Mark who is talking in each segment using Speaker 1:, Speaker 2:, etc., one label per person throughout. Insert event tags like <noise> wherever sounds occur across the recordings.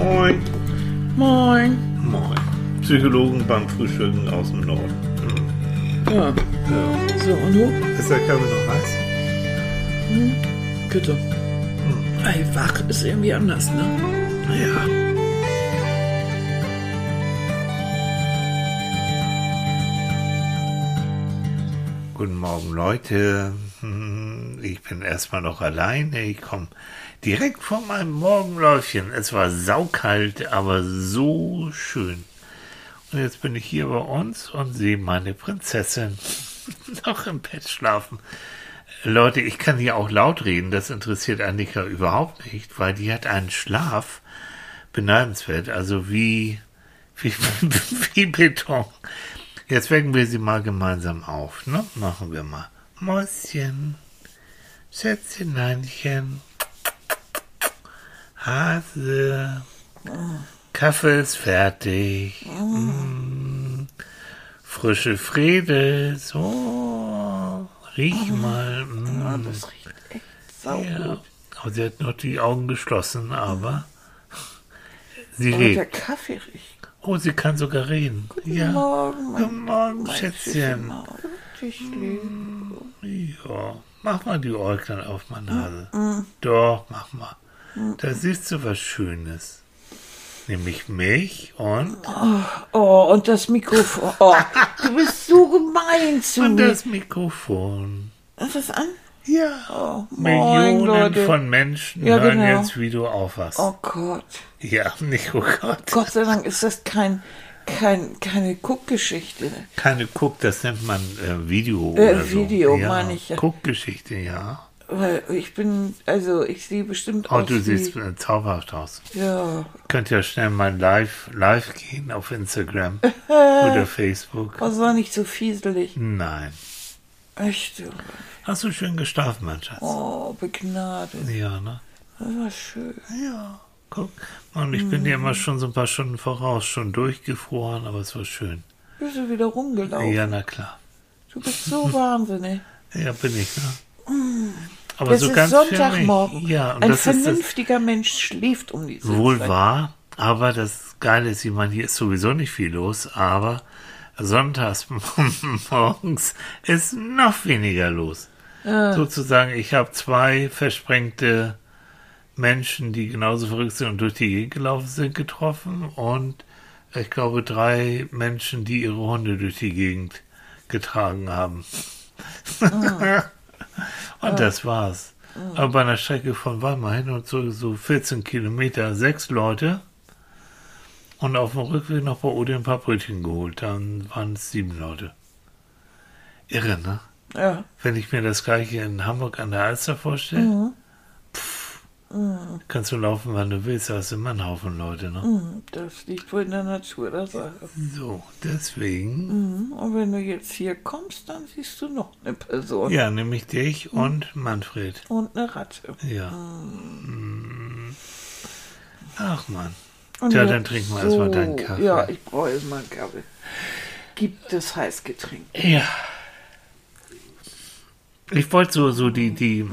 Speaker 1: Moin.
Speaker 2: Moin.
Speaker 1: Moin. Psychologen beim Frühstücken aus dem Norden. Hm.
Speaker 2: Ja,
Speaker 1: Ja.
Speaker 2: so und du?
Speaker 1: Ist der Kaffee noch heiß?
Speaker 2: Bitte. Ey, wach ist irgendwie anders, ne?
Speaker 1: Ja. Guten Morgen, Leute. Hm, Ich bin erstmal noch alleine. Ich komme direkt von meinem Morgenläufchen. Es war saukalt, aber so schön. Und jetzt bin ich hier bei uns und sehe meine Prinzessin <laughs> noch im Bett schlafen. Leute, ich kann hier auch laut reden. Das interessiert Annika überhaupt nicht, weil die hat einen Schlaf beneidenswert. Also wie, wie, <laughs> wie Beton. Jetzt wecken wir sie mal gemeinsam auf, ne? Machen wir mal. Mäuschen, Schätzcheneinchen, Hase, Kaffee ist fertig. Mm, frische Friede, so, riech mal.
Speaker 2: Ja,
Speaker 1: Mm.
Speaker 2: das riecht echt saugut.
Speaker 1: Ja, aber sie hat noch die Augen geschlossen, aber sie
Speaker 2: Aber der
Speaker 1: lebt.
Speaker 2: Kaffee riecht.
Speaker 1: Oh, sie kann sogar reden.
Speaker 2: Guten
Speaker 1: ja.
Speaker 2: Morgen, mein,
Speaker 1: Guten Morgen,
Speaker 2: mein
Speaker 1: Schätzchen.
Speaker 2: Maul. Dich lieb.
Speaker 1: Ja, mach mal die Äuglein auf,
Speaker 2: Mm,
Speaker 1: meine Nase. Doch, mach mal. Da siehst du was Schönes. Nämlich mich und,
Speaker 2: Oh, und das Mikrofon. Oh, du bist so gemein zu
Speaker 1: und
Speaker 2: mir.
Speaker 1: das Mikrofon.
Speaker 2: Ist das an?
Speaker 1: Ja.
Speaker 2: Oh,
Speaker 1: Millionen
Speaker 2: Leute.
Speaker 1: von Menschen
Speaker 2: Ja,
Speaker 1: hören
Speaker 2: genau.
Speaker 1: jetzt, wie du aufwachst.
Speaker 2: Oh Gott.
Speaker 1: Ja, nicht, oh Gott.
Speaker 2: Gott sei Dank ist das kein, kein, keine Guckgeschichte.
Speaker 1: Keine Guck, das nennt man äh, Video.
Speaker 2: Äh,
Speaker 1: oder so.
Speaker 2: Video,
Speaker 1: ja,
Speaker 2: meine ich, ja.
Speaker 1: Guckgeschichte, ja.
Speaker 2: Weil ich bin, also ich sehe bestimmt
Speaker 1: Oh,
Speaker 2: aus
Speaker 1: du
Speaker 2: wie,
Speaker 1: siehst äh, zauberhaft aus.
Speaker 2: Ja.
Speaker 1: Könnt ja schnell mal live, live gehen auf Instagram <laughs> oder Facebook.
Speaker 2: Was war nicht so fieselig.
Speaker 1: Nein.
Speaker 2: Echt. du.
Speaker 1: Hast du schön geschlafen, mein Schatz?
Speaker 2: Oh, begnadet.
Speaker 1: Ja, ne?
Speaker 2: Das war schön.
Speaker 1: Ja. Guck. Und ich bin dir immer schon so ein paar Stunden voraus, schon durchgefroren, aber es war schön.
Speaker 2: Bist du wieder rumgelaufen?
Speaker 1: Ja, na klar.
Speaker 2: Du bist so wahnsinnig.
Speaker 1: Ja, bin ich, ne? Aber
Speaker 2: Das
Speaker 1: so
Speaker 2: ist
Speaker 1: ganz
Speaker 2: Sonntagmorgen.
Speaker 1: Mich. Ja,
Speaker 2: Ein vernünftiger Mensch schläft um diese
Speaker 1: Wohl
Speaker 2: Zeit.
Speaker 1: wahr, aber das Geile ist, ich meine, hier ist sowieso nicht viel los, aber sonntags morgens <laughs> ist noch weniger los. Sozusagen, ich habe zwei versprengte Menschen, die genauso verrückt sind und durch die Gegend gelaufen sind, getroffen und ich glaube drei Menschen, die ihre Hunde durch die Gegend getragen haben. <laughs> und das war's. Aber bei einer Strecke von Weimar hin und so, so 14 Kilometer, sechs Leute. Und auf dem Rückweg noch bei Ode ein paar Brötchen geholt. Dann waren es sieben Leute. Irre, ne?
Speaker 2: Ja.
Speaker 1: Wenn ich mir das gleiche in Hamburg an der Alster vorstelle,
Speaker 2: Mhm.
Speaker 1: Pff, kannst du laufen, wann du willst, da hast du immer einen Haufen Leute, ne?
Speaker 2: Hm, Das liegt wohl in der Natur der Sache.
Speaker 1: So, deswegen,
Speaker 2: Hm, Und wenn du jetzt hier kommst, dann siehst du noch eine Person.
Speaker 1: ja, nämlich dich
Speaker 2: Mhm.
Speaker 1: und Manfred.
Speaker 2: Und eine Ratte.
Speaker 1: Ja. Mm. Ach man. Tja,
Speaker 2: jetzt
Speaker 1: dann trinken wir erstmal deinen Kaffee.
Speaker 2: Ja, ich brauche erstmal einen Kaffee. Gibt es Heißgetränk?
Speaker 1: Ja. Ich wollte so, so die, die,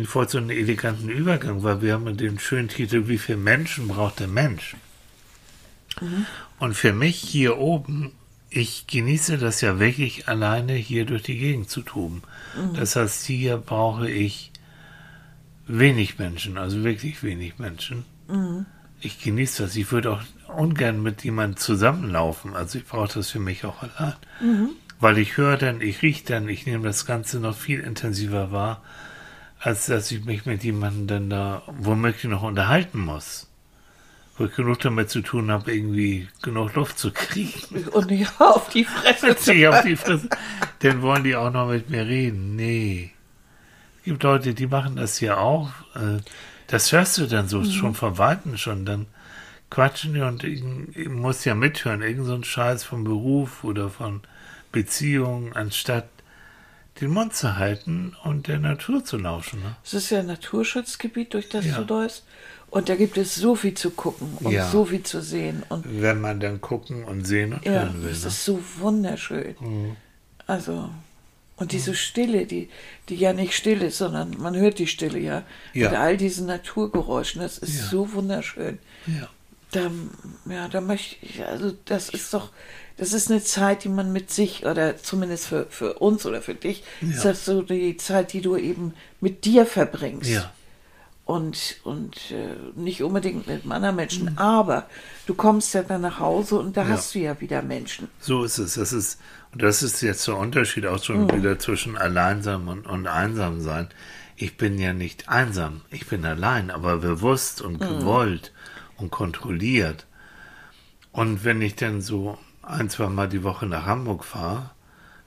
Speaker 1: ich wollte so einen eleganten Übergang, weil wir haben den schönen Titel, wie viel Menschen braucht der Mensch? Und für mich hier oben, ich genieße das ja wirklich alleine hier durch die Gegend zu toben. Das heißt, hier brauche ich wenig Menschen, also wirklich wenig Menschen. Ich genieße das. Ich würde auch ungern mit jemandem zusammenlaufen. Also ich brauche das für mich auch allein. Weil ich höre dann, ich rieche dann, ich nehme das Ganze noch viel intensiver wahr, als dass ich mich mit jemandem dann da womöglich noch unterhalten muss. Wo ich genug damit zu tun habe, irgendwie genug Luft zu kriegen. <laughs>
Speaker 2: Und nicht auf die Fresse
Speaker 1: Sich auf die Fresse. Dann wollen die auch noch mit mir reden. Nee. Es gibt Leute, die machen das ja auch. Äh, Das hörst du dann so schon von Weitem schon. Dann quatschen die und ich, ich muss ja mithören. Irgend so ein Scheiß vom Beruf oder von Beziehungen, anstatt den Mund zu halten und der Natur zu lauschen. Ne?
Speaker 2: Es ist ja ein Naturschutzgebiet, durch das
Speaker 1: Ja.
Speaker 2: du läufst. Und da gibt es so viel zu gucken und
Speaker 1: Ja.
Speaker 2: so viel zu sehen. Und
Speaker 1: Wenn man dann gucken und sehen und
Speaker 2: ja,
Speaker 1: hören will.
Speaker 2: es
Speaker 1: Ne?
Speaker 2: ist so wunderschön.
Speaker 1: Mhm.
Speaker 2: Also, und diese Stille, die, die ja nicht still ist, sondern man hört die Stille ja.
Speaker 1: Ja.
Speaker 2: Mit all diesen Naturgeräuschen, das ist
Speaker 1: Ja.
Speaker 2: so wunderschön.
Speaker 1: Ja.
Speaker 2: Da, ja, da möchte ich, also das ist doch, das ist eine Zeit, die man mit sich, oder zumindest für, für uns oder für dich,
Speaker 1: Ja.
Speaker 2: ist das so die Zeit, die du eben mit dir verbringst.
Speaker 1: Ja.
Speaker 2: Und, und äh, nicht unbedingt mit anderen Menschen,
Speaker 1: Mhm.
Speaker 2: aber du kommst ja dann nach Hause und da hast du ja wieder Menschen.
Speaker 1: So ist es. Das ist, und das ist jetzt der Unterschied auch schon wieder zwischen Alleinsam und, und einsam sein. Ich bin ja nicht einsam. Ich bin allein, aber bewusst und gewollt und kontrolliert. Und wenn ich dann so ein, zwei Mal die Woche nach Hamburg fahre,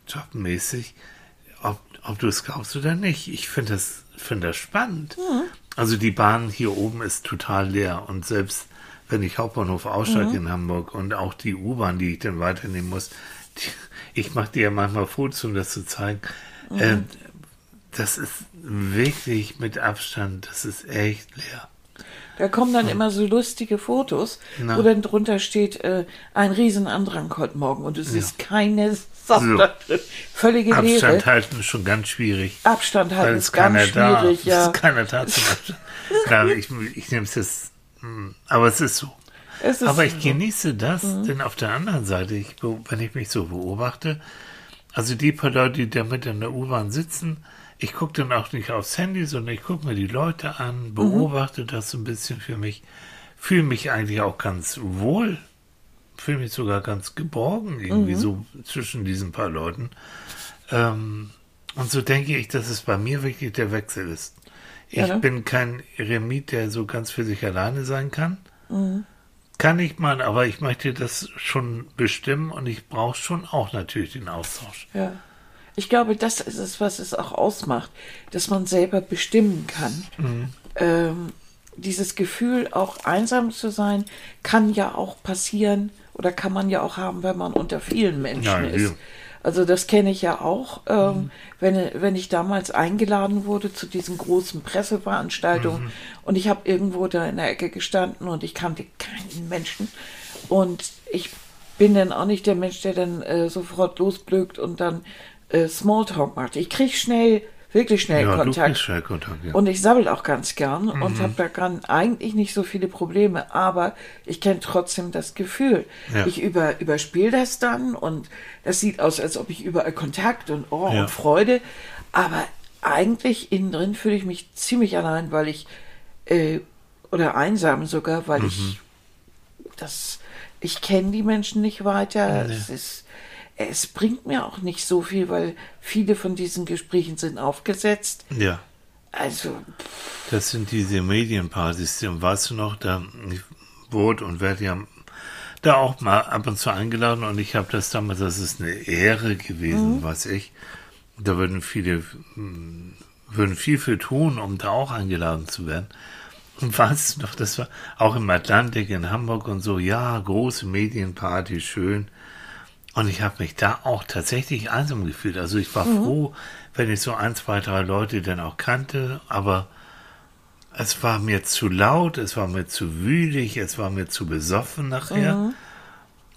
Speaker 1: jobmäßig, ob, ob du es glaubst oder nicht, ich finde das, finde das spannend. Also die Bahn hier oben ist total leer und selbst wenn ich Hauptbahnhof aussteige in Hamburg und auch die U-Bahn, die ich dann weiternehmen muss, die, ich mache dir ja manchmal Fotos, um das zu zeigen. Äh, das ist wirklich mit Abstand, das ist echt leer.
Speaker 2: Da kommen dann immer so lustige Fotos,
Speaker 1: Na.
Speaker 2: wo dann drunter steht, äh, ein Riesenandrang heute Morgen und du siehst keine Sau
Speaker 1: So.
Speaker 2: da drin. Völlige
Speaker 1: Abstand
Speaker 2: Leere.
Speaker 1: halten ist schon ganz schwierig.
Speaker 2: Abstand halten ist
Speaker 1: es
Speaker 2: ganz
Speaker 1: da
Speaker 2: schwierig, ja.
Speaker 1: Es ist keiner da zum Abstand. Klar, ich, ich nehme es jetzt, hm, aber es ist so.
Speaker 2: Es ist
Speaker 1: Aber ich genieße das,
Speaker 2: Mhm.
Speaker 1: denn auf der anderen Seite, ich, wenn ich mich so beobachte, also die paar Leute, die da mit in der U-Bahn sitzen, ich gucke dann auch nicht aufs Handy, sondern ich gucke mir die Leute
Speaker 2: Mhm.
Speaker 1: an, beobachte das so ein bisschen für mich, fühle mich eigentlich auch ganz wohl, fühle mich sogar ganz geborgen irgendwie
Speaker 2: Mhm.
Speaker 1: so zwischen diesen paar Leuten. Ähm, und so denke ich, dass es bei mir wirklich der Wechsel ist. Ich
Speaker 2: Ja, ne?
Speaker 1: bin kein Eremit, der so ganz für sich alleine sein kann.
Speaker 2: Mhm.
Speaker 1: Kann ich mal, aber ich möchte das schon bestimmen und ich brauche schon auch natürlich den Austausch.
Speaker 2: Ja. Ich glaube, das ist es, was es auch ausmacht, dass man selber bestimmen kann.
Speaker 1: Mhm.
Speaker 2: Ähm, dieses Gefühl, auch einsam zu sein, kann ja auch passieren oder kann man ja auch haben, wenn man unter vielen Menschen
Speaker 1: Ja,
Speaker 2: ist.
Speaker 1: ja.
Speaker 2: Also das kenne ich ja auch, ähm, wenn, wenn ich damals eingeladen wurde zu diesen großen Presseveranstaltungen und ich habe irgendwo da in der Ecke gestanden und ich kannte keinen Menschen und ich bin dann auch nicht der Mensch, der dann äh, sofort losblökt und dann äh, Smalltalk macht. Ich kriege schnell, wirklich schnell
Speaker 1: Ja,
Speaker 2: Kontakt.
Speaker 1: schnell Kontakt, ja.
Speaker 2: Und ich sabbel auch ganz gern und habe da gern eigentlich nicht so viele Probleme, aber ich kenne trotzdem das Gefühl.
Speaker 1: Ja.
Speaker 2: Ich über, überspiele das dann und das sieht aus, als ob ich überall Kontakt und oh und Freude, aber eigentlich innen drin fühle ich mich ziemlich allein, weil ich äh, oder einsam sogar, weil ich
Speaker 1: Mhm.
Speaker 2: das ich kenne die Menschen nicht weiter.
Speaker 1: Nee.
Speaker 2: Es ist es bringt mir auch nicht so viel, weil viele von diesen Gesprächen sind aufgesetzt.
Speaker 1: ja.
Speaker 2: Also,
Speaker 1: Das sind diese Medienpartys, und weißt du noch, da ich wurde und werde ja da auch mal ab und zu eingeladen und ich habe das damals, das ist eine Ehre gewesen, weiß ich. Da würden viele, hm, würden viel für tun, um da auch eingeladen zu werden. Und weißt du noch, das war auch im Atlantik in Hamburg und so, ja, große Medienparty, schön. Und ich habe mich da auch tatsächlich einsam gefühlt. Also ich war froh, wenn ich so ein, zwei, drei Leute dann auch kannte, aber es war mir zu laut, es war mir zu wühlig, es war mir zu besoffen nachher.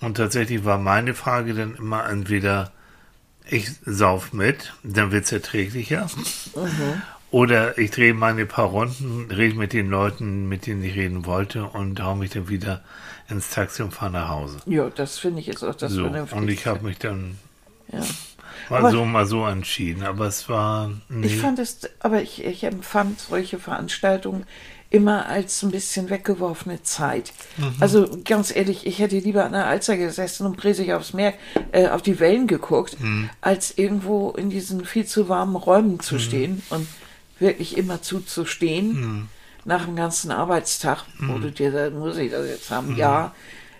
Speaker 1: Und tatsächlich war meine Frage dann immer entweder, ich sauf mit, dann wird's erträglicher. Oder ich drehe meine paar Runden, rede mit den Leuten, mit denen ich reden wollte und hau mich dann wieder ins Taxi und fahre nach Hause.
Speaker 2: ja, das finde ich jetzt auch das
Speaker 1: so,
Speaker 2: Vernünftigste.
Speaker 1: und ich habe mich dann
Speaker 2: ja.
Speaker 1: mal
Speaker 2: Aber-
Speaker 1: so, mal so entschieden. Aber es war, nee,
Speaker 2: Ich fand es, aber ich, ich empfand solche Veranstaltungen immer als ein bisschen weggeworfene Zeit.
Speaker 1: Mhm.
Speaker 2: Also ganz ehrlich, ich hätte lieber an der Alster gesessen und präsig aufs Meer, äh, auf die Wellen geguckt,
Speaker 1: Mhm.
Speaker 2: als irgendwo in diesen viel zu warmen Räumen zu stehen und wirklich immer zuzustehen
Speaker 1: Mhm.
Speaker 2: Nach dem ganzen Arbeitstag, wo du dir dann, muss ich das jetzt haben? Ja,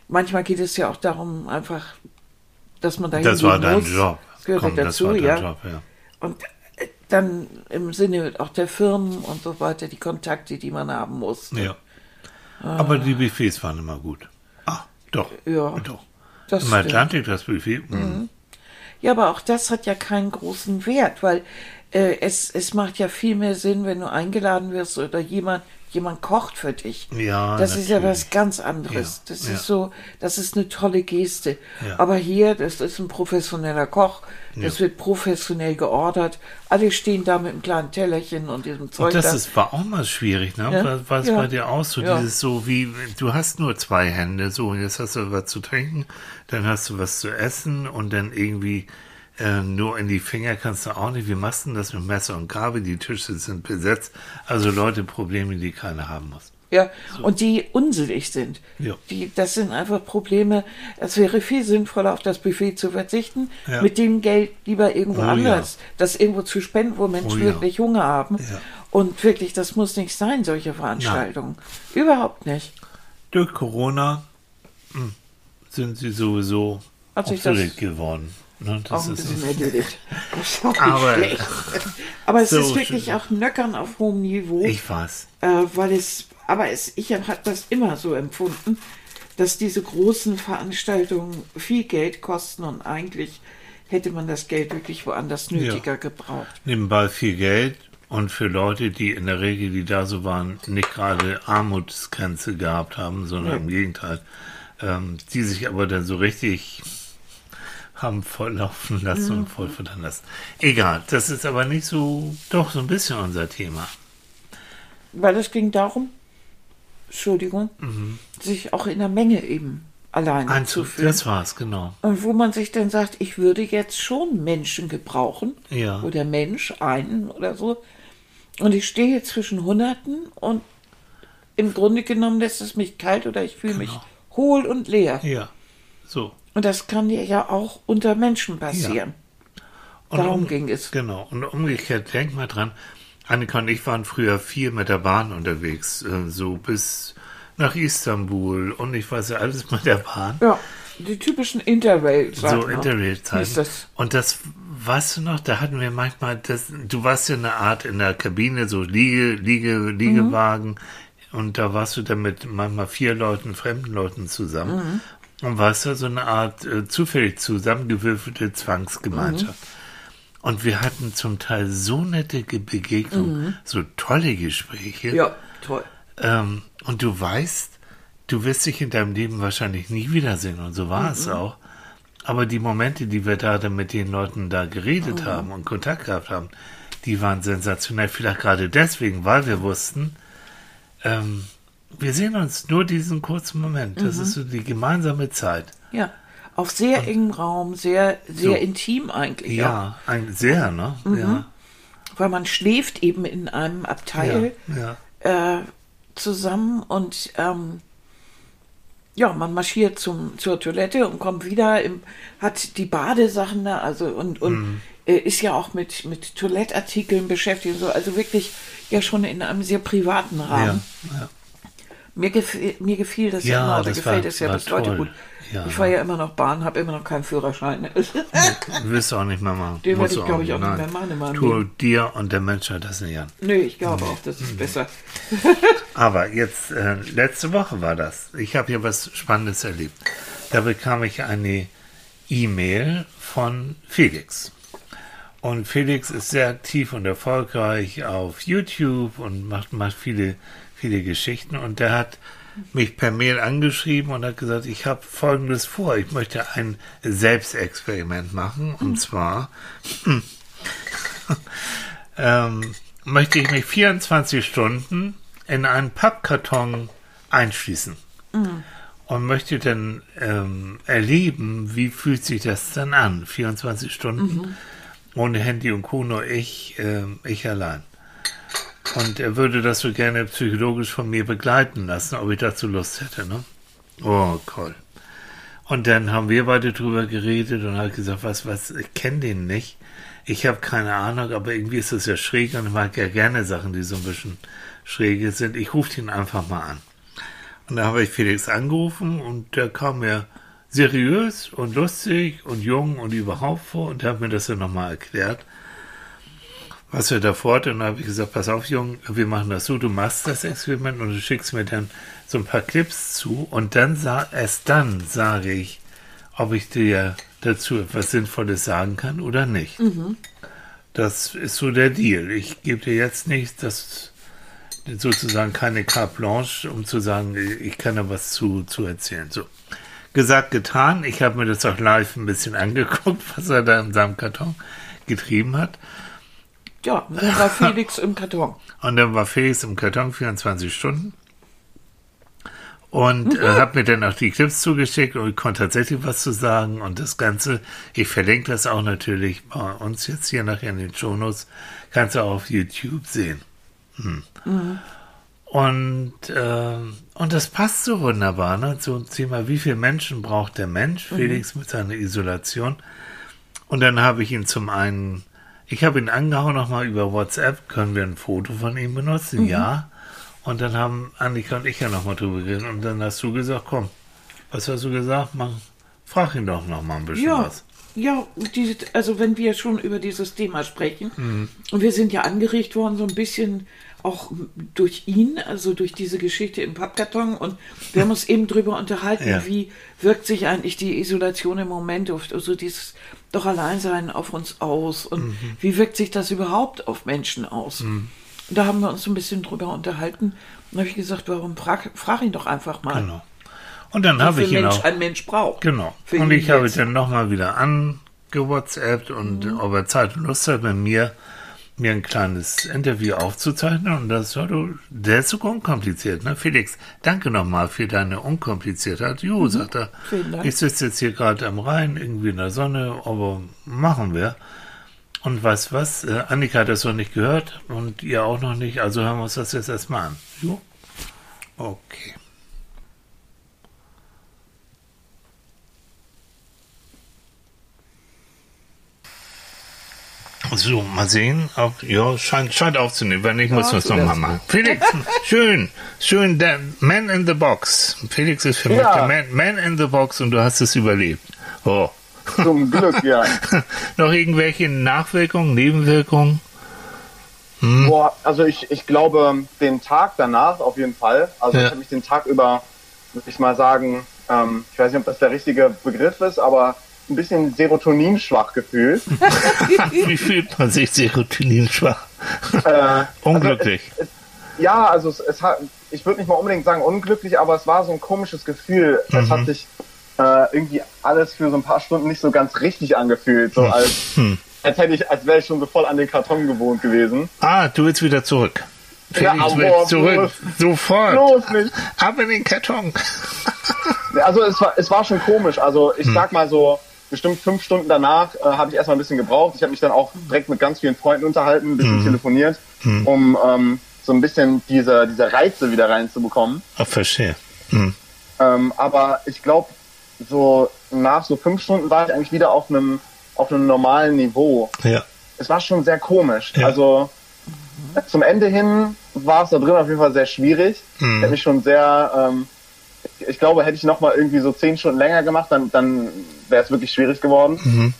Speaker 2: manchmal geht es ja auch darum, einfach, dass man da
Speaker 1: das war dein
Speaker 2: muss.
Speaker 1: Job.
Speaker 2: Das gehört
Speaker 1: Komm, das
Speaker 2: dazu,
Speaker 1: dein
Speaker 2: ja.
Speaker 1: Job, ja.
Speaker 2: Und äh, dann im Sinne auch der Firmen und so weiter, die Kontakte, die man haben muss.
Speaker 1: Ja. Aber die Buffets waren immer gut. Ah, doch.
Speaker 2: Ja,
Speaker 1: doch.
Speaker 2: das
Speaker 1: Im
Speaker 2: stimmt.
Speaker 1: Atlantik das Buffet. mm.
Speaker 2: Ja, aber auch das hat ja keinen großen Wert, weil äh, es, es macht ja viel mehr Sinn, wenn du eingeladen wirst oder jemand jemand kocht für dich.
Speaker 1: Ja,
Speaker 2: das ist ja
Speaker 1: natürlich.
Speaker 2: was ganz anderes.
Speaker 1: Ja,
Speaker 2: das
Speaker 1: ja.
Speaker 2: ist so, das ist eine tolle Geste.
Speaker 1: Ja.
Speaker 2: Aber hier, das ist ein professioneller Koch, das wird professionell geordert. Alle stehen da mit einem kleinen Tellerchen und diesem Zeug
Speaker 1: Und das
Speaker 2: da.
Speaker 1: ist, war auch mal schwierig, ne?
Speaker 2: Ja.
Speaker 1: War, es bei dir auch so? Dieses so wie, du hast nur zwei Hände, so, jetzt hast du was zu trinken, dann hast du was zu essen und dann irgendwie äh, nur in die Finger kannst du auch nicht. Wie machst du denn das mit Messer und Gabel? Die Tische sind besetzt. Also Leute, Probleme, die keiner haben muss.
Speaker 2: Ja, und die unsinnig sind.
Speaker 1: Ja.
Speaker 2: Die, das sind einfach Probleme. Es wäre viel sinnvoller, auf das Buffet zu verzichten,
Speaker 1: Ja.
Speaker 2: mit dem Geld lieber irgendwo
Speaker 1: Oh,
Speaker 2: anders, das irgendwo zu spenden, wo Menschen
Speaker 1: Oh, ja.
Speaker 2: wirklich Hunger haben.
Speaker 1: Ja.
Speaker 2: Und wirklich, das muss nicht sein, solche Veranstaltungen. Überhaupt nicht.
Speaker 1: Durch Corona hm, sind sie sowieso
Speaker 2: Hat
Speaker 1: obsolet geworden. Ne?
Speaker 2: Auch ein
Speaker 1: ist
Speaker 2: bisschen erledigt. <laughs>
Speaker 1: Aber-
Speaker 2: schlecht. <laughs> Aber es
Speaker 1: So
Speaker 2: ist wirklich
Speaker 1: schön.
Speaker 2: auch Nöckern auf hohem Niveau.
Speaker 1: ich weiß.
Speaker 2: äh, weil es, aber es, ich habe das immer so empfunden, dass diese großen Veranstaltungen viel Geld kosten und eigentlich hätte man das Geld wirklich woanders nötiger gebraucht.
Speaker 1: nebenbei viel Geld und für Leute, die in der Regel, die da so waren, nicht gerade Armutsgrenze gehabt haben, sondern
Speaker 2: Ja.
Speaker 1: im Gegenteil, ähm, die sich aber dann so richtig haben volllaufen lassen und voll futtern lassen. Egal, das ist aber nicht so, doch so ein bisschen unser Thema.
Speaker 2: Weil es ging darum, Entschuldigung,
Speaker 1: Mhm.
Speaker 2: sich auch in der Menge eben alleine zu
Speaker 1: Einzug,
Speaker 2: fühlen.
Speaker 1: das war's, genau.
Speaker 2: Und wo man sich dann sagt, ich würde jetzt schon Menschen gebrauchen.
Speaker 1: Ja.
Speaker 2: Oder Mensch, einen oder so. Und ich stehe zwischen Hunderten und im Grunde genommen lässt es mich kalt oder ich fühle mich
Speaker 1: Genau.
Speaker 2: hohl und leer.
Speaker 1: Ja, so.
Speaker 2: Und das kann dir ja auch unter Menschen passieren.
Speaker 1: Und
Speaker 2: Darum
Speaker 1: um-
Speaker 2: ging es.
Speaker 1: Genau. Und umgekehrt, denk mal dran, Annika und ich waren früher viel mit der Bahn unterwegs, äh, so bis nach Istanbul und ich weiß ja alles <laughs> mit der Bahn.
Speaker 2: Ja, die typischen interrail
Speaker 1: so Interrail-Zeiten.
Speaker 2: Ist das?
Speaker 1: Und das, weißt du noch, da hatten wir manchmal, das, du warst ja eine Art in der Kabine, so Liege, Liege, Liegewagen. Und da warst du dann mit manchmal vier Leuten, fremden Leuten zusammen. Und warst ja so eine Art äh, zufällig zusammengewürfelte Zwangsgemeinschaft. Und wir hatten zum Teil so nette Ge- Begegnungen, so tolle Gespräche.
Speaker 2: Ja, toll.
Speaker 1: Ähm, und du weißt, du wirst dich in deinem Leben wahrscheinlich nie wiedersehen. Und so war es auch. Aber die Momente, die wir da dann mit den Leuten da geredet haben und Kontakt gehabt haben, die waren sensationell. Vielleicht gerade deswegen, weil wir wussten, ähm, wir sehen uns nur diesen kurzen Moment. Das ist so die gemeinsame Zeit.
Speaker 2: Ja. Auf sehr engem Raum, sehr, sehr
Speaker 1: So.
Speaker 2: intim eigentlich. auch.
Speaker 1: Ja, ein, sehr, ne? Ja,
Speaker 2: Weil man schläft eben in einem Abteil.
Speaker 1: ja, ja.
Speaker 2: äh, zusammen und ähm, ja, man marschiert zum, zur Toilette und kommt wieder, im, hat die Badesachen da, also und, und
Speaker 1: Mhm.
Speaker 2: äh, ist ja auch mit, mit Toilettartikeln beschäftigt und so, also wirklich ja schon in einem sehr privaten
Speaker 1: ja,
Speaker 2: Rahmen.
Speaker 1: ja.
Speaker 2: Mir, gefiel, mir gefiel das ja, immer,
Speaker 1: das
Speaker 2: gefällt
Speaker 1: war-
Speaker 2: es ja bis heute gut.
Speaker 1: Ja.
Speaker 2: Ich fahre ja immer noch Bahn, habe immer noch keinen Führerschein. <laughs>
Speaker 1: Wirst du auch nicht mehr machen.
Speaker 2: Den werde ich, glaube ich, auch nicht mehr machen meinem
Speaker 1: Tu dir und der Menschheit das nicht an.
Speaker 2: Nö, ich glaube auch, das ist besser. <laughs>
Speaker 1: Aber jetzt, äh, letzte Woche war das. Ich habe hier was Spannendes erlebt. Da bekam ich eine E-Mail von Felix. Und Felix ist sehr aktiv und erfolgreich auf YouTube und macht, macht viele, viele Geschichten. Und der hat mich per Mail angeschrieben und hat gesagt, ich habe Folgendes vor. Ich möchte ein Selbstexperiment machen. Und zwar <clears throat> ähm, möchte ich mich 24 Stunden in einen Pappkarton einschließen und möchte dann ähm, erleben, wie fühlt sich das dann an, 24 Stunden ohne Handy und Co. nur ich, ähm, ich allein. Und er würde das so gerne psychologisch von mir begleiten lassen, ob ich dazu Lust hätte. Ne? Oh, cool. Und dann haben wir beide drüber geredet und hat gesagt, was, was, ich kenne den nicht. Ich habe keine Ahnung, aber irgendwie ist das ja schräg und ich mag ja gerne Sachen, die so ein bisschen schräge sind. Ich rufe ihn einfach mal an. Und da habe ich Felix angerufen und der kam mir seriös und lustig und jung und überhaupt vor und der hat mir das dann nochmal erklärt, was er da vorhat. Und dann habe ich gesagt, pass auf, Jung, wir machen das so, du machst das Experiment und du schickst mir dann so ein paar Clips zu und dann sa erst dann sage ich, ob ich dir dazu etwas Sinnvolles sagen kann oder nicht. Das ist so der Deal. Ich gebe dir jetzt nicht das sozusagen keine carte blanche, um zu sagen, ich kann da was zu, zu erzählen. So. Gesagt, getan. Ich habe mir das auch live ein bisschen angeguckt, <laughs> was er da in seinem Karton getrieben hat.
Speaker 2: Ja, dann war <laughs> Felix im Karton.
Speaker 1: Und dann war Felix im Karton 24 Stunden. Und äh, hat mir dann auch die Clips zugeschickt und ich konnte tatsächlich was zu sagen. Und das Ganze, ich verlinke das auch natürlich bei uns jetzt hier nachher in den Shownotes, kannst du auch auf YouTube sehen. Hm. Mhm. Und, äh, und das passt so wunderbar, ne? Zum Thema, wie viele Menschen braucht der Mensch? Mhm. Felix mit seiner Isolation. Und dann habe ich ihn zum einen, ich habe ihn angehauen nochmal über WhatsApp, können wir ein Foto von ihm benutzen? Mhm. Ja. Und dann haben Annika und ich ja nochmal drüber geredet. Und dann hast du gesagt, komm, was hast du gesagt? Mach, frag ihn doch nochmal ein bisschen
Speaker 2: ja.
Speaker 1: was.
Speaker 2: Ja, diese, also wenn wir schon über dieses Thema sprechen, mhm. und wir sind ja angeregt worden, so ein bisschen auch durch ihn, also durch diese Geschichte im Pappkarton, und wir haben uns eben drüber unterhalten, ja. wie wirkt sich eigentlich die Isolation im Moment auf, also dieses doch Alleinsein auf uns aus, und mhm. wie wirkt sich das überhaupt auf Menschen aus? Mhm. Da haben wir uns ein bisschen drüber unterhalten. Und habe ich gesagt, warum frag, frag ihn doch einfach mal.
Speaker 1: Genau. Und dann habe ich ihn
Speaker 2: Mensch
Speaker 1: auch.
Speaker 2: ein Mensch braucht.
Speaker 1: Genau. Und ich habe ihn dann nochmal wieder angewhatsappt und mhm. ob er Zeit und Lust hat, mit mir mir ein kleines Interview aufzuzeichnen und das war du, der ist sogar unkompliziert, ne? Felix, danke nochmal für deine Unkompliziertheit. Jo, mhm. sagt er, ich sitze jetzt hier gerade am Rhein, irgendwie in der Sonne, aber machen wir. Und was, was? Äh, Annika hat das noch nicht gehört und ihr auch noch nicht, also hören wir uns das jetzt erstmal an. Jo? Okay. So, mal sehen. Ob, ja, scheint, scheint aufzunehmen. Wenn nicht, ja, müssen wir es nochmal machen. Felix, <laughs> schön, schön. Der Man in the Box. Felix ist für mich der Man, Man in the Box und du hast es überlebt. Oh.
Speaker 3: Zum Glück, ja. <laughs>
Speaker 1: Noch irgendwelche Nachwirkungen, Nebenwirkungen?
Speaker 3: Hm. Boah, also ich, ich glaube, den Tag danach auf jeden Fall. Also ja. ich habe mich den Tag über, würde ich mal sagen, ähm, ich weiß nicht, ob das der richtige Begriff ist, aber ein bisschen Serotonin-schwach gefühlt. <laughs>
Speaker 1: Wie fühlt man sich Serotonin-schwach? Äh, Unglücklich.
Speaker 3: Also es, es, ja, also es, es hat, ich würde nicht mal unbedingt sagen unglücklich, aber es war so ein komisches Gefühl. Mhm. Es hat sich äh, irgendwie alles für so ein paar Stunden nicht so ganz richtig angefühlt, so hm. als, hm. als hätte ich, als wäre ich schon so voll an den Karton gewohnt gewesen.
Speaker 1: Ah, du willst wieder zurück. Felix ja, will zurück. Bloß, Sofort. Bloß nicht. Ab in den Karton.
Speaker 3: also es war, es war schon komisch. Also ich hm. sag mal so, bestimmt fünf Stunden danach äh, habe ich erstmal ein bisschen gebraucht. Ich habe mich dann auch direkt mit ganz vielen Freunden unterhalten, ein bisschen hm. telefoniert, hm. um ähm, so ein bisschen diese, diese Reize wieder reinzubekommen.
Speaker 1: Ach, verstehe.
Speaker 3: Hm. Ähm, aber ich glaube, so nach so fünf Stunden war ich eigentlich wieder auf einem auf einem normalen Niveau.
Speaker 1: Ja.
Speaker 3: Es war schon sehr komisch. Ja. Also zum Ende hin war es da drin auf jeden Fall sehr schwierig. Mhm. Hätte mich schon sehr, ähm, ich, ich, glaube, hätte ich noch mal irgendwie so zehn Stunden länger gemacht, dann, dann wäre es wirklich schwierig geworden. Mhm.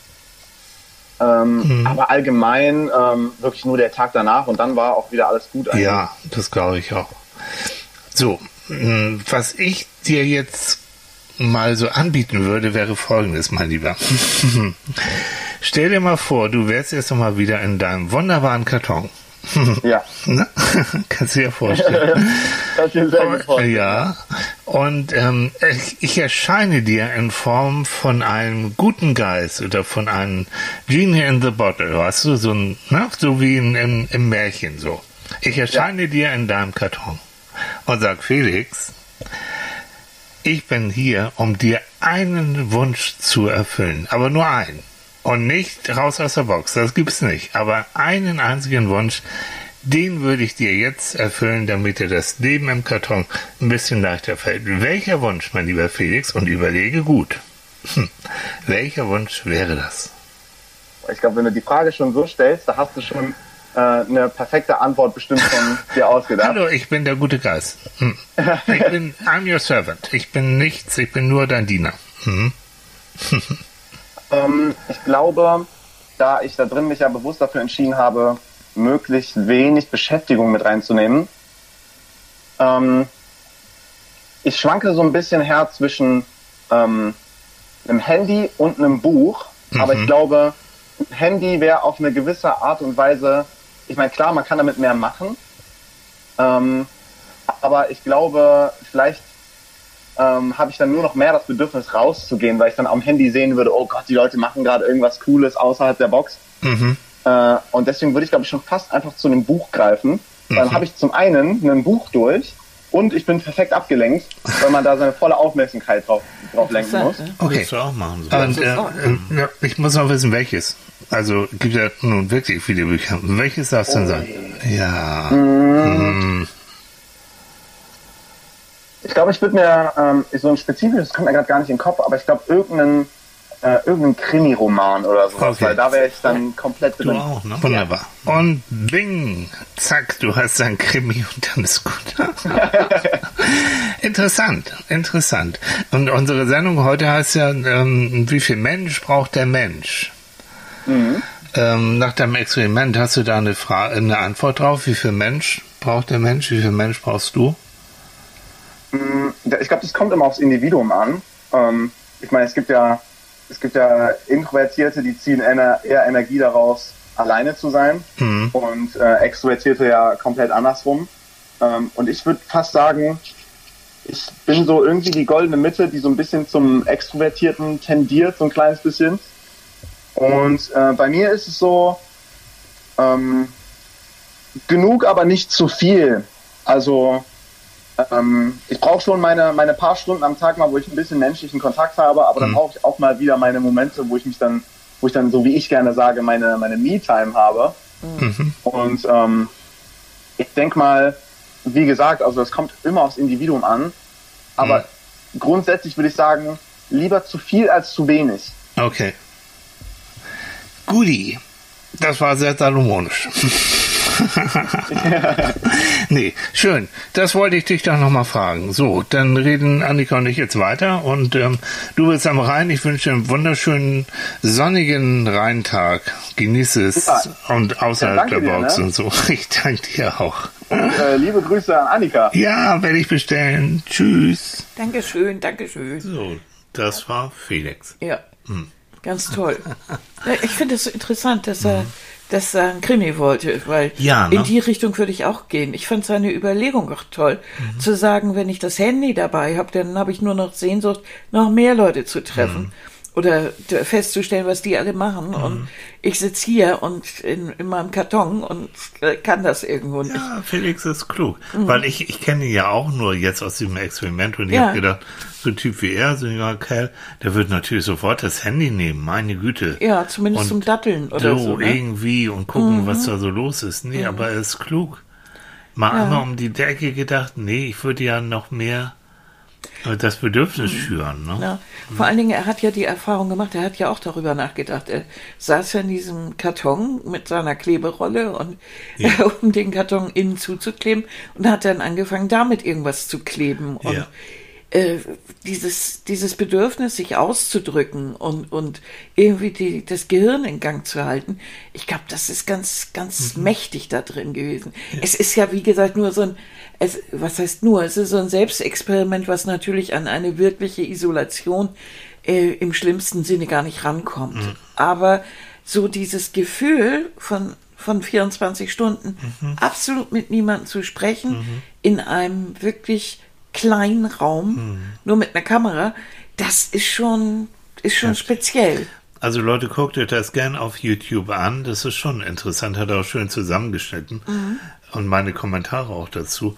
Speaker 3: Ähm, mhm. Aber allgemein ähm, wirklich nur der Tag danach und dann war auch wieder alles gut.
Speaker 1: Eigentlich. Ja, das glaube ich auch. So, was ich dir jetzt mal so anbieten würde, wäre folgendes, mein Lieber. <laughs> Stell dir mal vor, du wärst jetzt noch mal wieder in deinem wunderbaren Karton.
Speaker 3: ja. <laughs>
Speaker 1: Ne? <laughs> Kannst du dir vorstellen. Kann ich dir gut vorstellen. Ja. Und ähm, ich, erscheine dir in Form von einem guten Geist oder von einem Genie in the Bottle, weißt du, so, ein, ne? so wie in, in, im Märchen so. Ich erscheine ja. dir in deinem Karton und sag, Felix, ich bin hier, um dir einen Wunsch zu erfüllen, aber nur einen. Und nicht raus aus der Box, das gibt's nicht. Aber einen einzigen Wunsch, den würde ich dir jetzt erfüllen, damit dir das Leben im Karton ein bisschen leichter fällt. Welcher Wunsch, mein lieber Felix, und überlege gut. Hm. Welcher Wunsch wäre das?
Speaker 3: Ich glaube, wenn du die Frage schon so stellst, da hast du schon äh, eine perfekte Antwort bestimmt von <laughs> dir ausgedacht.
Speaker 1: Hallo, ich bin der gute Geist. Hm. Ich bin, I'm your servant. Ich bin nichts, ich bin nur dein Diener. Hm. <laughs>
Speaker 3: ähm, ich glaube, da ich da drin mich ja bewusst dafür entschieden habe, möglichst wenig Beschäftigung mit reinzunehmen, ähm, ich schwanke so ein bisschen her zwischen ähm, einem Handy und einem Buch, mhm. aber ich mhm. glaube, Handy wäre auf eine gewisse Art und Weise ich meine, klar, man kann damit mehr machen. Ähm, aber ich glaube, vielleicht ähm, habe ich dann nur noch mehr das Bedürfnis rauszugehen, weil ich dann am Handy sehen würde, oh Gott, die Leute machen gerade irgendwas Cooles außerhalb der Box.
Speaker 1: Mhm.
Speaker 3: Äh, und deswegen würde ich, glaube ich, schon fast einfach zu einem Buch greifen. Dann
Speaker 1: Mhm.
Speaker 3: habe ich zum einen ein Buch durch und ich bin perfekt abgelenkt, weil man da seine volle Aufmerksamkeit drauf, drauf lenken muss.
Speaker 2: Ne?
Speaker 1: Okay.
Speaker 4: Du auch machen. So.
Speaker 1: Und, äh, äh, ja, ich muss noch wissen, welches. Also gibt ja nun wirklich viele Bücher. Welches darf es denn sein? Ja. Mhm.
Speaker 3: Ich glaube, ich würde mir ähm, so ein spezifisches, das kommt mir gerade gar nicht in den Kopf, aber ich glaube, irgendeinen äh, irgendeinen Krimi-Roman oder sowas,
Speaker 1: Okay.
Speaker 3: weil da wäre ich dann komplett
Speaker 4: Du
Speaker 3: drin.
Speaker 4: auch, ne?
Speaker 1: Wunderbar. Und bing, zack, du hast ein Krimi und dann ist gut. <laughs> interessant, interessant. Und unsere Sendung heute heißt ja, ähm, wie viel Mensch braucht der Mensch? Ähm, nach deinem Experiment hast du da eine, Fra eine Antwort drauf? Wie viel Mensch braucht der Mensch? Wie viel Mensch brauchst du?
Speaker 3: Ich glaube, das kommt immer aufs Individuum an. Ähm, ich meine, es gibt ja es gibt ja Introvertierte, die ziehen eher Energie daraus, alleine zu sein
Speaker 1: Mhm.
Speaker 3: und äh, Extrovertierte ja komplett andersrum. Ähm, und ich würde fast sagen, ich bin so irgendwie die goldene Mitte, die so ein bisschen zum Extrovertierten tendiert, so ein kleines bisschen. Und äh, bei mir ist es so, ähm, genug, aber nicht zu viel. Also ähm, ich brauche schon meine, meine paar Stunden am Tag mal, wo ich ein bisschen menschlichen Kontakt habe, aber dann
Speaker 1: Mhm.
Speaker 3: brauche ich auch mal wieder meine Momente, wo ich mich dann, wo ich dann, so wie ich gerne sage, meine, meine Me-Time habe.
Speaker 1: Mhm.
Speaker 3: Und ähm, ich denke mal, wie gesagt, also das kommt immer aufs Individuum an, aber grundsätzlich würde ich sagen, lieber zu viel als zu wenig.
Speaker 1: Okay. Guti. Das war sehr salomonisch. <laughs> nee, schön. Das wollte ich dich doch nochmal fragen. So, dann reden Annika und ich jetzt weiter und ähm, du bist am Rhein. Ich wünsche dir einen wunderschönen sonnigen Rheintag. Genieße es
Speaker 3: Super.
Speaker 1: und außerhalb
Speaker 3: Ja,
Speaker 1: der
Speaker 3: dir,
Speaker 1: Box
Speaker 3: ne?
Speaker 1: und so. <laughs> Ich danke dir auch.
Speaker 3: Und äh, liebe Grüße an Annika.
Speaker 1: Ja, werde ich bestellen. Tschüss.
Speaker 2: Dankeschön, Dankeschön.
Speaker 4: So, das war Felix.
Speaker 2: Ja, ganz toll. Ich finde es so interessant, dass er, dass er ein Krimi wollte, weil
Speaker 4: Ja, ne?
Speaker 2: in die Richtung würde ich auch gehen. Ich fand seine Überlegung auch toll, zu sagen, wenn ich das Handy dabei habe, dann habe ich nur noch Sehnsucht, noch mehr Leute zu treffen. Oder festzustellen, was die alle machen. Und ich sitze hier und in, in meinem Karton und äh, kann das irgendwo nicht.
Speaker 4: Ja, Felix ist klug. Weil ich, ich kenne ihn ja auch nur jetzt aus diesem Experiment und ich
Speaker 2: Ja.
Speaker 4: habe gedacht, so ein Typ wie er, so ein junger Kerl, der wird natürlich sofort das Handy nehmen, meine Güte.
Speaker 2: Ja, zumindest
Speaker 4: Und
Speaker 2: zum Datteln oder so. Ne?
Speaker 4: irgendwie und gucken, was da so los ist. Nee, aber er ist klug. Mal
Speaker 2: Ja.
Speaker 4: einmal um die Decke gedacht, nee, ich würde ja noch mehr äh, das Bedürfnis schüren. Ne?
Speaker 2: Ja, vor allen Dingen, er hat ja die Erfahrung gemacht, er hat ja auch darüber nachgedacht. Er saß ja in diesem Karton mit seiner Kleberolle und <laughs> um den Karton innen zuzukleben und hat dann angefangen, damit irgendwas zu kleben. Und
Speaker 4: Ja.
Speaker 2: äh, dieses, dieses Bedürfnis, sich auszudrücken und, und irgendwie die, das Gehirn in Gang zu halten, ich glaube, das ist ganz, ganz mächtig da drin gewesen. Es ist ja, wie gesagt, nur so ein, es, was heißt nur, es ist so ein Selbstexperiment, was natürlich an eine wirkliche Isolation äh, im schlimmsten Sinne gar nicht rankommt. Aber so dieses Gefühl von, von 24 Stunden absolut mit niemandem zu sprechen, in einem wirklich kleinen Raum, nur mit einer Kamera, das ist schon, ist schon speziell.
Speaker 4: Also Leute, guckt euch das gern auf YouTube an. Das ist schon interessant, hat er auch schön zusammengeschnitten. Und meine Kommentare auch dazu.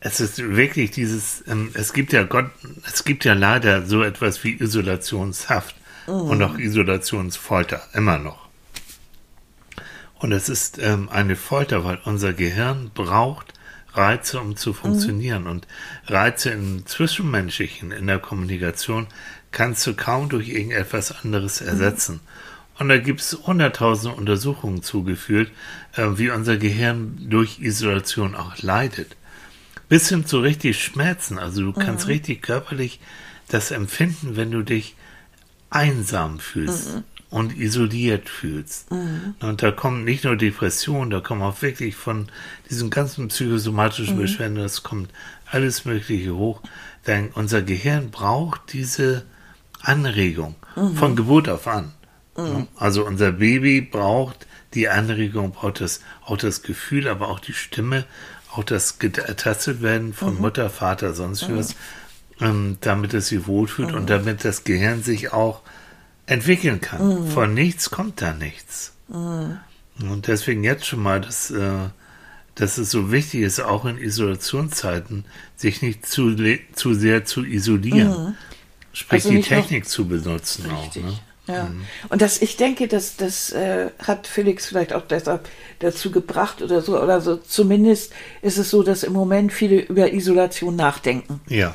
Speaker 4: Es ist wirklich dieses, ähm, es gibt ja Gott, es gibt ja leider so etwas wie Isolationshaft und auch Isolationsfolter, immer noch. Und es ist ähm, eine Folter, weil unser Gehirn braucht Reize, um zu funktionieren. Und Reize im Zwischenmenschlichen, in der Kommunikation, kannst du kaum durch irgendetwas anderes ersetzen. Und da gibt es hunderttausende Untersuchungen zugeführt, äh, wie unser Gehirn durch Isolation auch leidet. Bis hin zu richtig Schmerzen. Also du kannst richtig körperlich das empfinden, wenn du dich einsam fühlst und isoliert fühlst. Und da kommt nicht nur Depression, da kommen auch wirklich von diesen ganzen psychosomatischen Beschwerden, das kommt alles Mögliche hoch. Denn unser Gehirn braucht diese Anregung von Geburt auf an. Ja, Also unser Baby braucht die Anregung, braucht das, auch das Gefühl, aber auch die Stimme,
Speaker 1: auch das ertastet werden von mhm. Mutter, Vater, sonst mhm. was, ähm, damit es sich wohlfühlt mhm. und damit das Gehirn sich auch entwickeln kann. Mhm. Von nichts kommt da nichts. Mhm. Und deswegen jetzt schon mal, dass, äh, dass es so wichtig ist, auch in Isolationszeiten, sich nicht zu, zu sehr zu isolieren. Mhm. Sprich, also die Technik zu benutzen richtig. auch. Ne?
Speaker 2: Ja. Mhm. Und das, ich denke, dass das äh, hat Felix vielleicht auch deshalb dazu gebracht oder so, oder so. Zumindest ist es so, dass im Moment viele über Isolation nachdenken.
Speaker 1: Ja.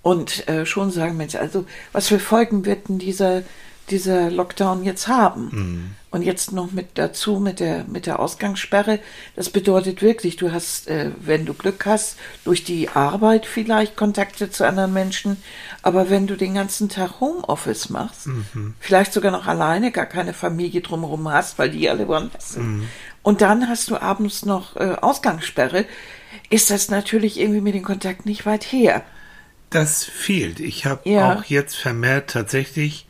Speaker 2: Und äh, schon sagen, Mensch, also was für Folgen wird denn dieser, dieser Lockdown jetzt haben? Mhm. Und jetzt noch mit dazu mit der, mit der Ausgangssperre. Das bedeutet wirklich, du hast, äh, wenn du Glück hast, durch die Arbeit vielleicht Kontakte zu anderen Menschen. Aber wenn du den ganzen Tag Homeoffice machst, mhm. vielleicht sogar noch alleine, gar keine Familie drumherum hast, weil die alle woanders sind. Mhm. Und dann hast du abends noch äh, Ausgangssperre, ist das natürlich irgendwie mit dem Kontakt nicht weit her.
Speaker 1: Das fehlt. Ich habe ja. auch jetzt vermehrt tatsächlich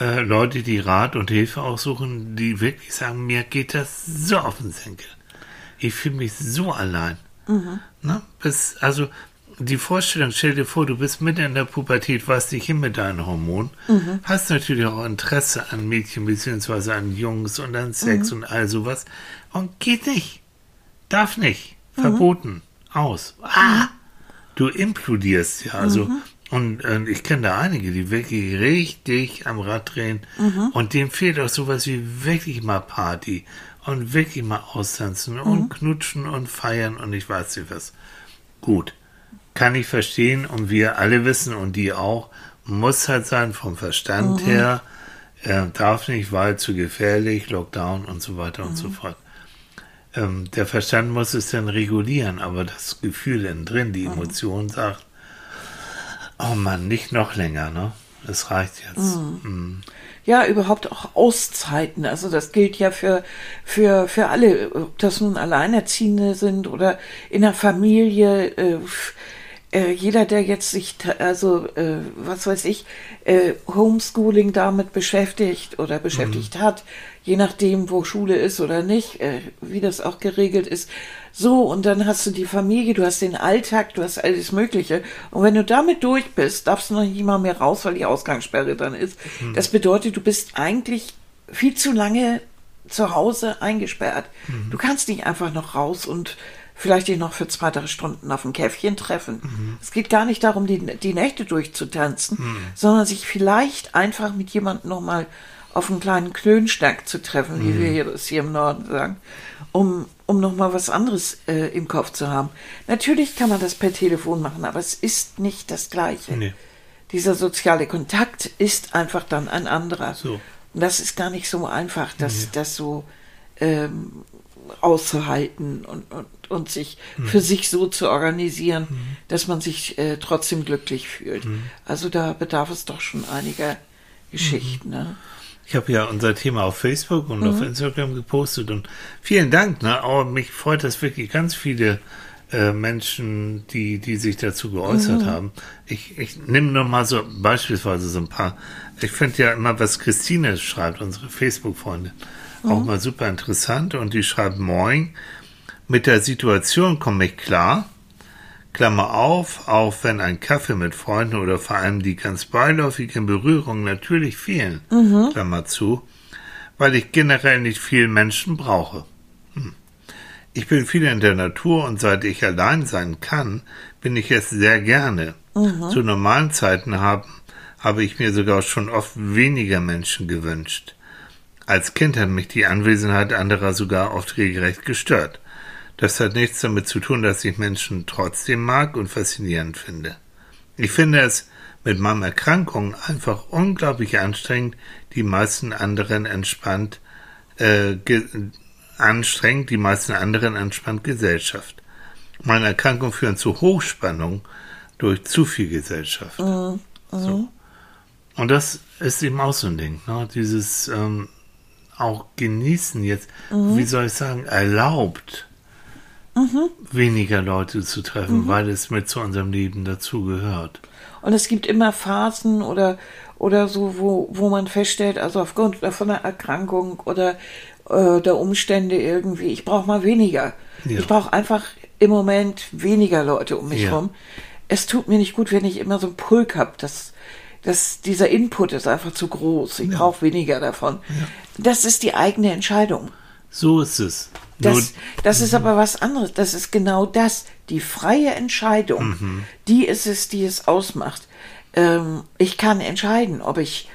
Speaker 1: äh, Leute, die Rat und Hilfe aussuchen, die wirklich sagen, mir geht das so auf den Senkel. Ich fühle mich so allein. Mhm. Ne? Bis, also die Vorstellung, stell dir vor, du bist mitten in der Pubertät, weißt dich hin mit deinen Hormonen, mhm. hast natürlich auch Interesse an Mädchen bzw. an Jungs und an Sex mhm. und all sowas und geht nicht. Darf nicht. Mhm. Verboten. Aus. Ah! Du implodierst ja. Also Und äh, ich kenne da einige, die wirklich richtig am Rad drehen. Mhm. Und dem fehlt auch sowas wie wirklich mal Party und wirklich mal austanzen mhm. und knutschen und feiern und ich weiß nicht was. Gut, kann ich verstehen und wir alle wissen und die auch, muss halt sein vom Verstand mhm. her, äh, darf nicht, weil zu gefährlich, Lockdown und so weiter und so mhm. fort. Ähm, der Verstand muss es dann regulieren, aber das Gefühl innen drin, die mhm. Emotion sagt, Oh Mann, nicht noch länger, ne? Es reicht jetzt. Mhm.
Speaker 2: Mhm. Ja, überhaupt auch Auszeiten. Also das gilt ja für, für, für alle, ob das nun Alleinerziehende sind oder in der Familie. Äh, äh, jeder, der jetzt sich, also äh, was weiß ich, äh, Homeschooling damit beschäftigt oder beschäftigt mhm. hat, je nachdem, wo Schule ist oder nicht, äh, wie das auch geregelt ist. So, und dann hast du die Familie, du hast den Alltag, du hast alles Mögliche. Und wenn du damit durch bist, darfst du noch nicht mal mehr raus, weil die Ausgangssperre dann ist. Mhm. Das bedeutet, du bist eigentlich viel zu lange zu Hause eingesperrt. Mhm. Du kannst nicht einfach noch raus und vielleicht dich noch für zwei, drei Stunden auf ein Käffchen treffen. Mhm. Es geht gar nicht darum, die, die Nächte durchzutanzen, mhm. sondern sich vielleicht einfach mit jemandem nochmal auf einen kleinen Klönstack zu treffen, wie mhm. wir hier, das hier im Norden sagen, um, um nochmal was anderes äh, im Kopf zu haben. Natürlich kann man das per Telefon machen, aber es ist nicht das Gleiche. Nee. Dieser soziale Kontakt ist einfach dann ein anderer. So. Und das ist gar nicht so einfach, das, nee. das so ähm, auszuhalten und, und, und sich mhm. für sich so zu organisieren, mhm. dass man sich äh, trotzdem glücklich fühlt. Mhm. Also da bedarf es doch schon einiger Geschichten. Ne?
Speaker 1: Ich habe ja unser Thema auf Facebook und mhm. auf Instagram gepostet und vielen Dank. Ne? Aber mich freut das wirklich ganz viele äh, Menschen, die, die sich dazu geäußert mhm. haben. Ich, ich nehme noch mal so beispielsweise so ein paar. Ich finde ja immer, was Christine schreibt, unsere Facebook-Freundin, mhm. auch mal super interessant. Und die schreibt, moin, mit der Situation komme ich klar. Klammer auf, auch wenn ein Kaffee mit Freunden oder vor allem die ganz beiläufigen Berührungen natürlich fehlen, mhm. Klammer zu, weil ich generell nicht viel Menschen brauche. Hm. Ich bin viel in der Natur und seit ich allein sein kann, bin ich es sehr gerne. Mhm. Zu normalen Zeiten haben, habe ich mir sogar schon oft weniger Menschen gewünscht. Als Kind hat mich die Anwesenheit anderer sogar oft regelrecht gestört. Das hat nichts damit zu tun, dass ich Menschen trotzdem mag und faszinierend finde. Ich finde es mit meiner Erkrankung einfach unglaublich anstrengend, die meisten anderen entspannt, äh, anstrengend, die meisten anderen entspannt Gesellschaft. Meine Erkrankung führt zu Hochspannung durch zu viel Gesellschaft. Mhm. So. Mhm. Und das ist eben auch so ein Ding, ne? dieses ähm, auch genießen jetzt, mhm. wie soll ich sagen, erlaubt mhm. weniger Leute zu treffen, mhm. weil es mit zu unserem Leben dazugehört.
Speaker 2: Und es gibt immer Phasen oder, oder so, wo, wo man feststellt, also aufgrund von einer Erkrankung oder äh, der Umstände irgendwie, ich brauche mal weniger. Ja. Ich brauche einfach im Moment weniger Leute um mich
Speaker 1: Ja.
Speaker 2: rum. Es tut mir nicht gut, wenn ich immer so einen Pulk habe. Das, das, dieser Input ist einfach zu groß. Ich brauche weniger davon. Das ist die eigene Entscheidung.
Speaker 1: So ist es.
Speaker 2: Das, das ist aber was anderes. Das ist genau das. Die freie Entscheidung,
Speaker 1: Mhm.
Speaker 2: die ist es, die es ausmacht. Ähm, ich kann entscheiden, ob ich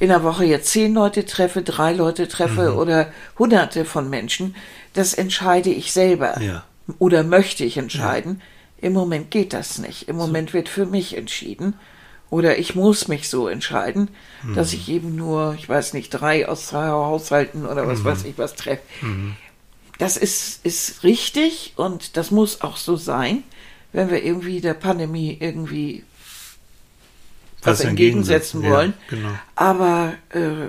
Speaker 2: in der Woche jetzt zehn Leute treffe, drei Leute treffe
Speaker 1: Mhm.
Speaker 2: oder hunderte von Menschen. Das entscheide ich selber.
Speaker 1: Ja.
Speaker 2: Oder möchte ich entscheiden. Im Moment geht das nicht. Im Moment wird für mich entschieden. Oder ich muss mich so entscheiden,
Speaker 1: Mhm.
Speaker 2: dass ich eben nur, ich weiß nicht, drei aus drei Haushalten oder
Speaker 1: Mhm.
Speaker 2: was weiß ich was treffe. Das ist, ist richtig und das muss auch so sein, wenn wir irgendwie der Pandemie irgendwie was, entgegensetzen
Speaker 1: ja,
Speaker 2: wollen.
Speaker 1: genau.
Speaker 2: Aber äh,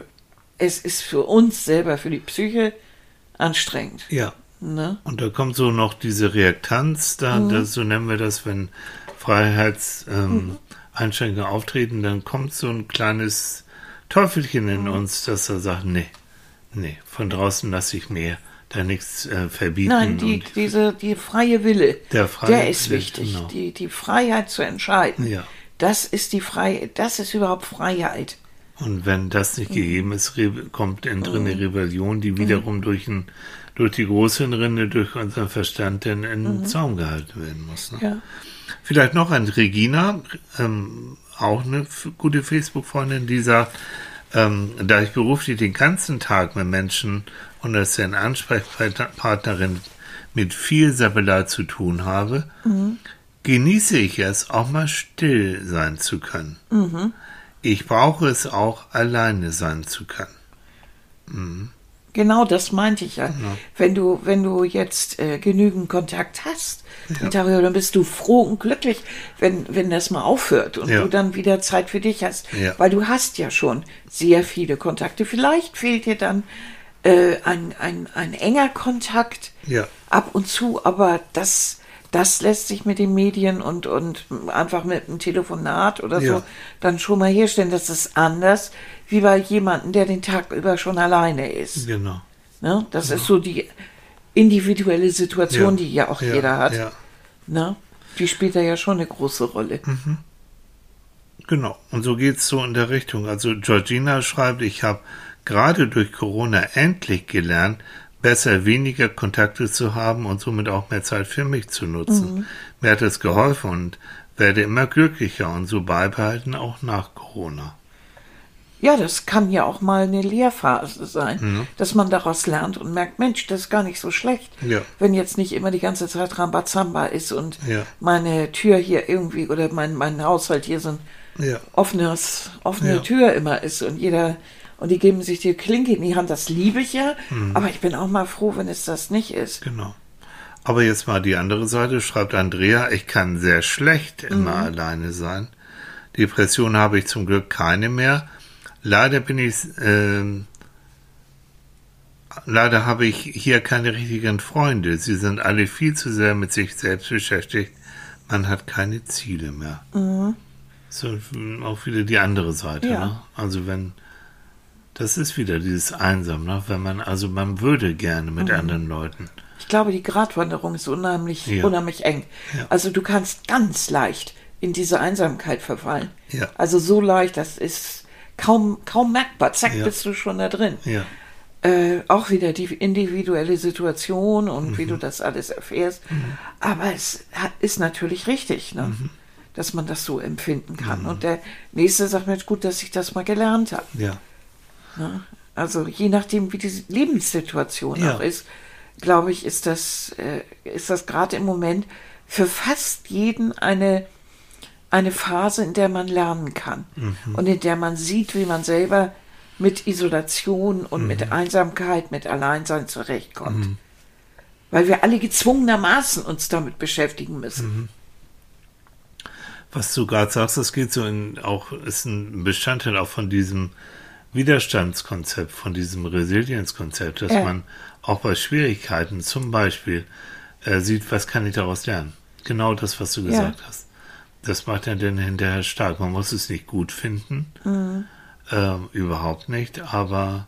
Speaker 2: es ist für uns selber, für die Psyche anstrengend.
Speaker 1: Ja.
Speaker 2: Ne?
Speaker 1: Und da kommt so noch diese Reaktanz, da,
Speaker 2: Mhm.
Speaker 1: das, so nennen wir das, wenn Freiheitseinschränkungen ähm, Einschränkungen auftreten, dann kommt so ein kleines Teufelchen
Speaker 2: Mhm.
Speaker 1: in uns, das da sagt, nee, nee, von draußen lasse ich mir da nichts äh, verbieten.
Speaker 2: Nein, die, diese, die freie Wille,
Speaker 1: Der freie
Speaker 2: ist
Speaker 1: Wille,
Speaker 2: wichtig.
Speaker 1: genau.
Speaker 2: Die, die Freiheit zu entscheiden.
Speaker 1: Ja.
Speaker 2: Das ist die Freie, das ist überhaupt Freiheit.
Speaker 1: und wenn das nicht gegeben ist, kommt in drin
Speaker 2: Mhm.
Speaker 1: eine Rebellion, die wiederum durch, ein, durch die Großhirnrinde, durch unseren Verstand dann in den Zaum gehalten werden muss. Ne?
Speaker 2: Mhm. Ja.
Speaker 1: Vielleicht noch an Regina, ähm, auch eine gute Facebook-Freundin, die sagt, ähm, da ich beruflich den ganzen Tag mit Menschen und als deren Ansprechpartnerin mit viel Sabbelei zu tun habe, genieße ich es, auch mal still sein zu können. Ich brauche es auch, alleine sein zu können.
Speaker 2: Genau, das meinte ich ja. Wenn du, wenn du jetzt äh, genügend Kontakt hast, mit darüber, dann bist du froh und glücklich, wenn, wenn das mal aufhört und
Speaker 1: Ja.
Speaker 2: du dann wieder Zeit für dich hast.
Speaker 1: Ja.
Speaker 2: Weil du hast ja schon sehr viele Kontakte. Vielleicht fehlt dir dann äh, ein, ein, ein enger Kontakt
Speaker 1: Ja.
Speaker 2: ab und zu, aber das, das lässt sich mit den Medien und, und einfach mit einem Telefonat oder
Speaker 1: Ja.
Speaker 2: so dann schon mal herstellen. Das ist anders wie bei jemandem, der den Tag über schon alleine ist.
Speaker 1: Genau.
Speaker 2: Ne? Das ist so die individuelle Situation,
Speaker 1: Ja.
Speaker 2: die ja auch
Speaker 1: Ja,
Speaker 2: jeder hat.
Speaker 1: Ja.
Speaker 2: Ne? Die spielt da ja schon eine große Rolle.
Speaker 1: Genau, und so geht's so in der Richtung. Also Georgina schreibt, ich habe gerade durch Corona endlich gelernt, besser weniger Kontakte zu haben und somit auch mehr Zeit für mich zu nutzen. Mir hat es geholfen und werde immer glücklicher und so beibehalten auch nach Corona.
Speaker 2: Ja, das kann ja auch mal eine Lehrphase sein,
Speaker 1: Mhm.
Speaker 2: dass man daraus lernt und merkt, Mensch, das ist gar nicht so schlecht.
Speaker 1: Ja.
Speaker 2: Wenn jetzt nicht immer die ganze Zeit Rambazamba ist und
Speaker 1: Ja.
Speaker 2: meine Tür hier irgendwie oder mein, mein Haushalt hier so ein
Speaker 1: Ja,
Speaker 2: offenes, offene. Tür immer ist und jeder und die geben sich die Klinke in die Hand, das liebe ich ja,
Speaker 1: Mhm.
Speaker 2: aber ich bin auch mal froh, wenn es das nicht ist.
Speaker 1: genau. Aber jetzt mal die andere Seite, schreibt Andrea, ich kann sehr schlecht immer alleine sein. Depression habe ich zum Glück keine mehr. Leider bin ich, ähm, leider habe ich hier keine richtigen Freunde. Sie sind alle viel zu sehr mit sich selbst beschäftigt. Man hat keine Ziele mehr. So mm, auch wieder die andere Seite.
Speaker 2: Ja.
Speaker 1: Ne? Also wenn das ist wieder dieses Einsam, ne? wenn man also man würde gerne mit anderen Leuten.
Speaker 2: Ich glaube, die Gratwanderung ist unheimlich,
Speaker 1: Ja.
Speaker 2: unheimlich eng.
Speaker 1: Ja.
Speaker 2: Also du kannst ganz leicht in diese Einsamkeit verfallen.
Speaker 1: Ja.
Speaker 2: Also so leicht, das ist kaum, kaum merkbar. Zack, bist du schon da drin. Äh, auch wieder die individuelle Situation und
Speaker 1: Mhm.
Speaker 2: wie du das alles erfährst. Aber es ist natürlich richtig, ne?
Speaker 1: Mhm.
Speaker 2: dass man das so empfinden kann. Und der nächste sagt mir, gut, dass ich das mal gelernt habe.
Speaker 1: ja,
Speaker 2: Also je nachdem, wie die Lebenssituation
Speaker 1: Ja.
Speaker 2: auch ist, glaube ich, ist das, äh, ist das gerade im Moment für fast jeden eine, eine Phase, in der man lernen kann
Speaker 1: Mhm.
Speaker 2: und in der man sieht, wie man selber mit Isolation und mit
Speaker 1: Mhm.
Speaker 2: Einsamkeit, mit Alleinsein zurechtkommt. Weil wir alle gezwungenermaßen uns damit beschäftigen müssen.
Speaker 1: Mhm. was du gerade sagst, das geht so in auch, ist ein Bestandteil auch von diesem Widerstandskonzept, von diesem Resilienzkonzept, dass
Speaker 2: Ja.
Speaker 1: man auch bei Schwierigkeiten zum Beispiel äh, sieht, was kann ich daraus lernen. Genau das, was du gesagt hast. Das macht ja dann hinterher stark. Man muss es nicht gut finden, ähm, überhaupt nicht, aber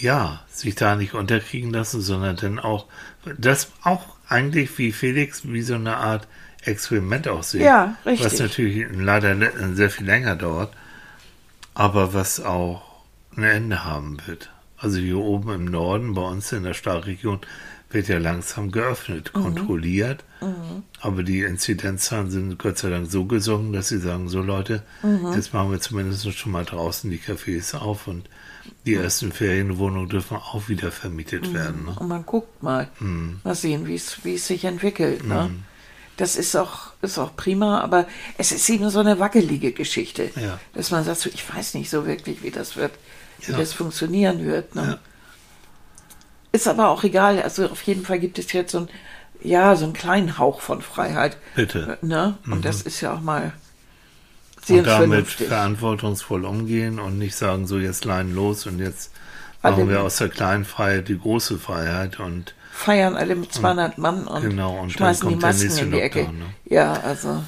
Speaker 1: ja, sich da nicht unterkriegen lassen, sondern dann auch, das auch eigentlich wie Felix, wie so eine Art Experiment aussehen.
Speaker 2: Ja, richtig.
Speaker 1: Was natürlich leider sehr viel länger dauert, aber was auch ein Ende haben wird. Also hier oben im Norden, bei uns in der Stahlregion, wird ja langsam geöffnet, mhm. kontrolliert. Mhm. Aber die Inzidenzzahlen sind Gott sei Dank so gesunken, dass sie sagen, so Leute, mhm. jetzt machen wir zumindest schon mal draußen die Cafés auf und die ersten Ferienwohnungen dürfen auch wieder vermietet mhm. werden. Ne?
Speaker 2: Und man guckt mal, mhm. mal sehen, wie es sich entwickelt. Ne? Das ist auch, ist auch prima, aber es ist eben so eine wackelige Geschichte, ja. dass man sagt, so, ich weiß nicht so wirklich, wie das wird, wie ja. das funktionieren wird. Ne? Ja. Ist aber auch egal. Also auf jeden Fall gibt es jetzt so ein, ja, so einen kleinen Hauch von Freiheit.
Speaker 1: Bitte.
Speaker 2: Ne? Und mhm. das ist ja auch mal
Speaker 1: sehr Und damit vernünftig. verantwortungsvoll umgehen und nicht sagen, so jetzt leiden los und jetzt machen alle wir aus der kleinen Freiheit die große Freiheit und
Speaker 2: feiern alle mit 200 und, Mann und,
Speaker 1: genau, und
Speaker 2: schmeißen die Masken in die Ecke. Lockdown, ne? Ja, also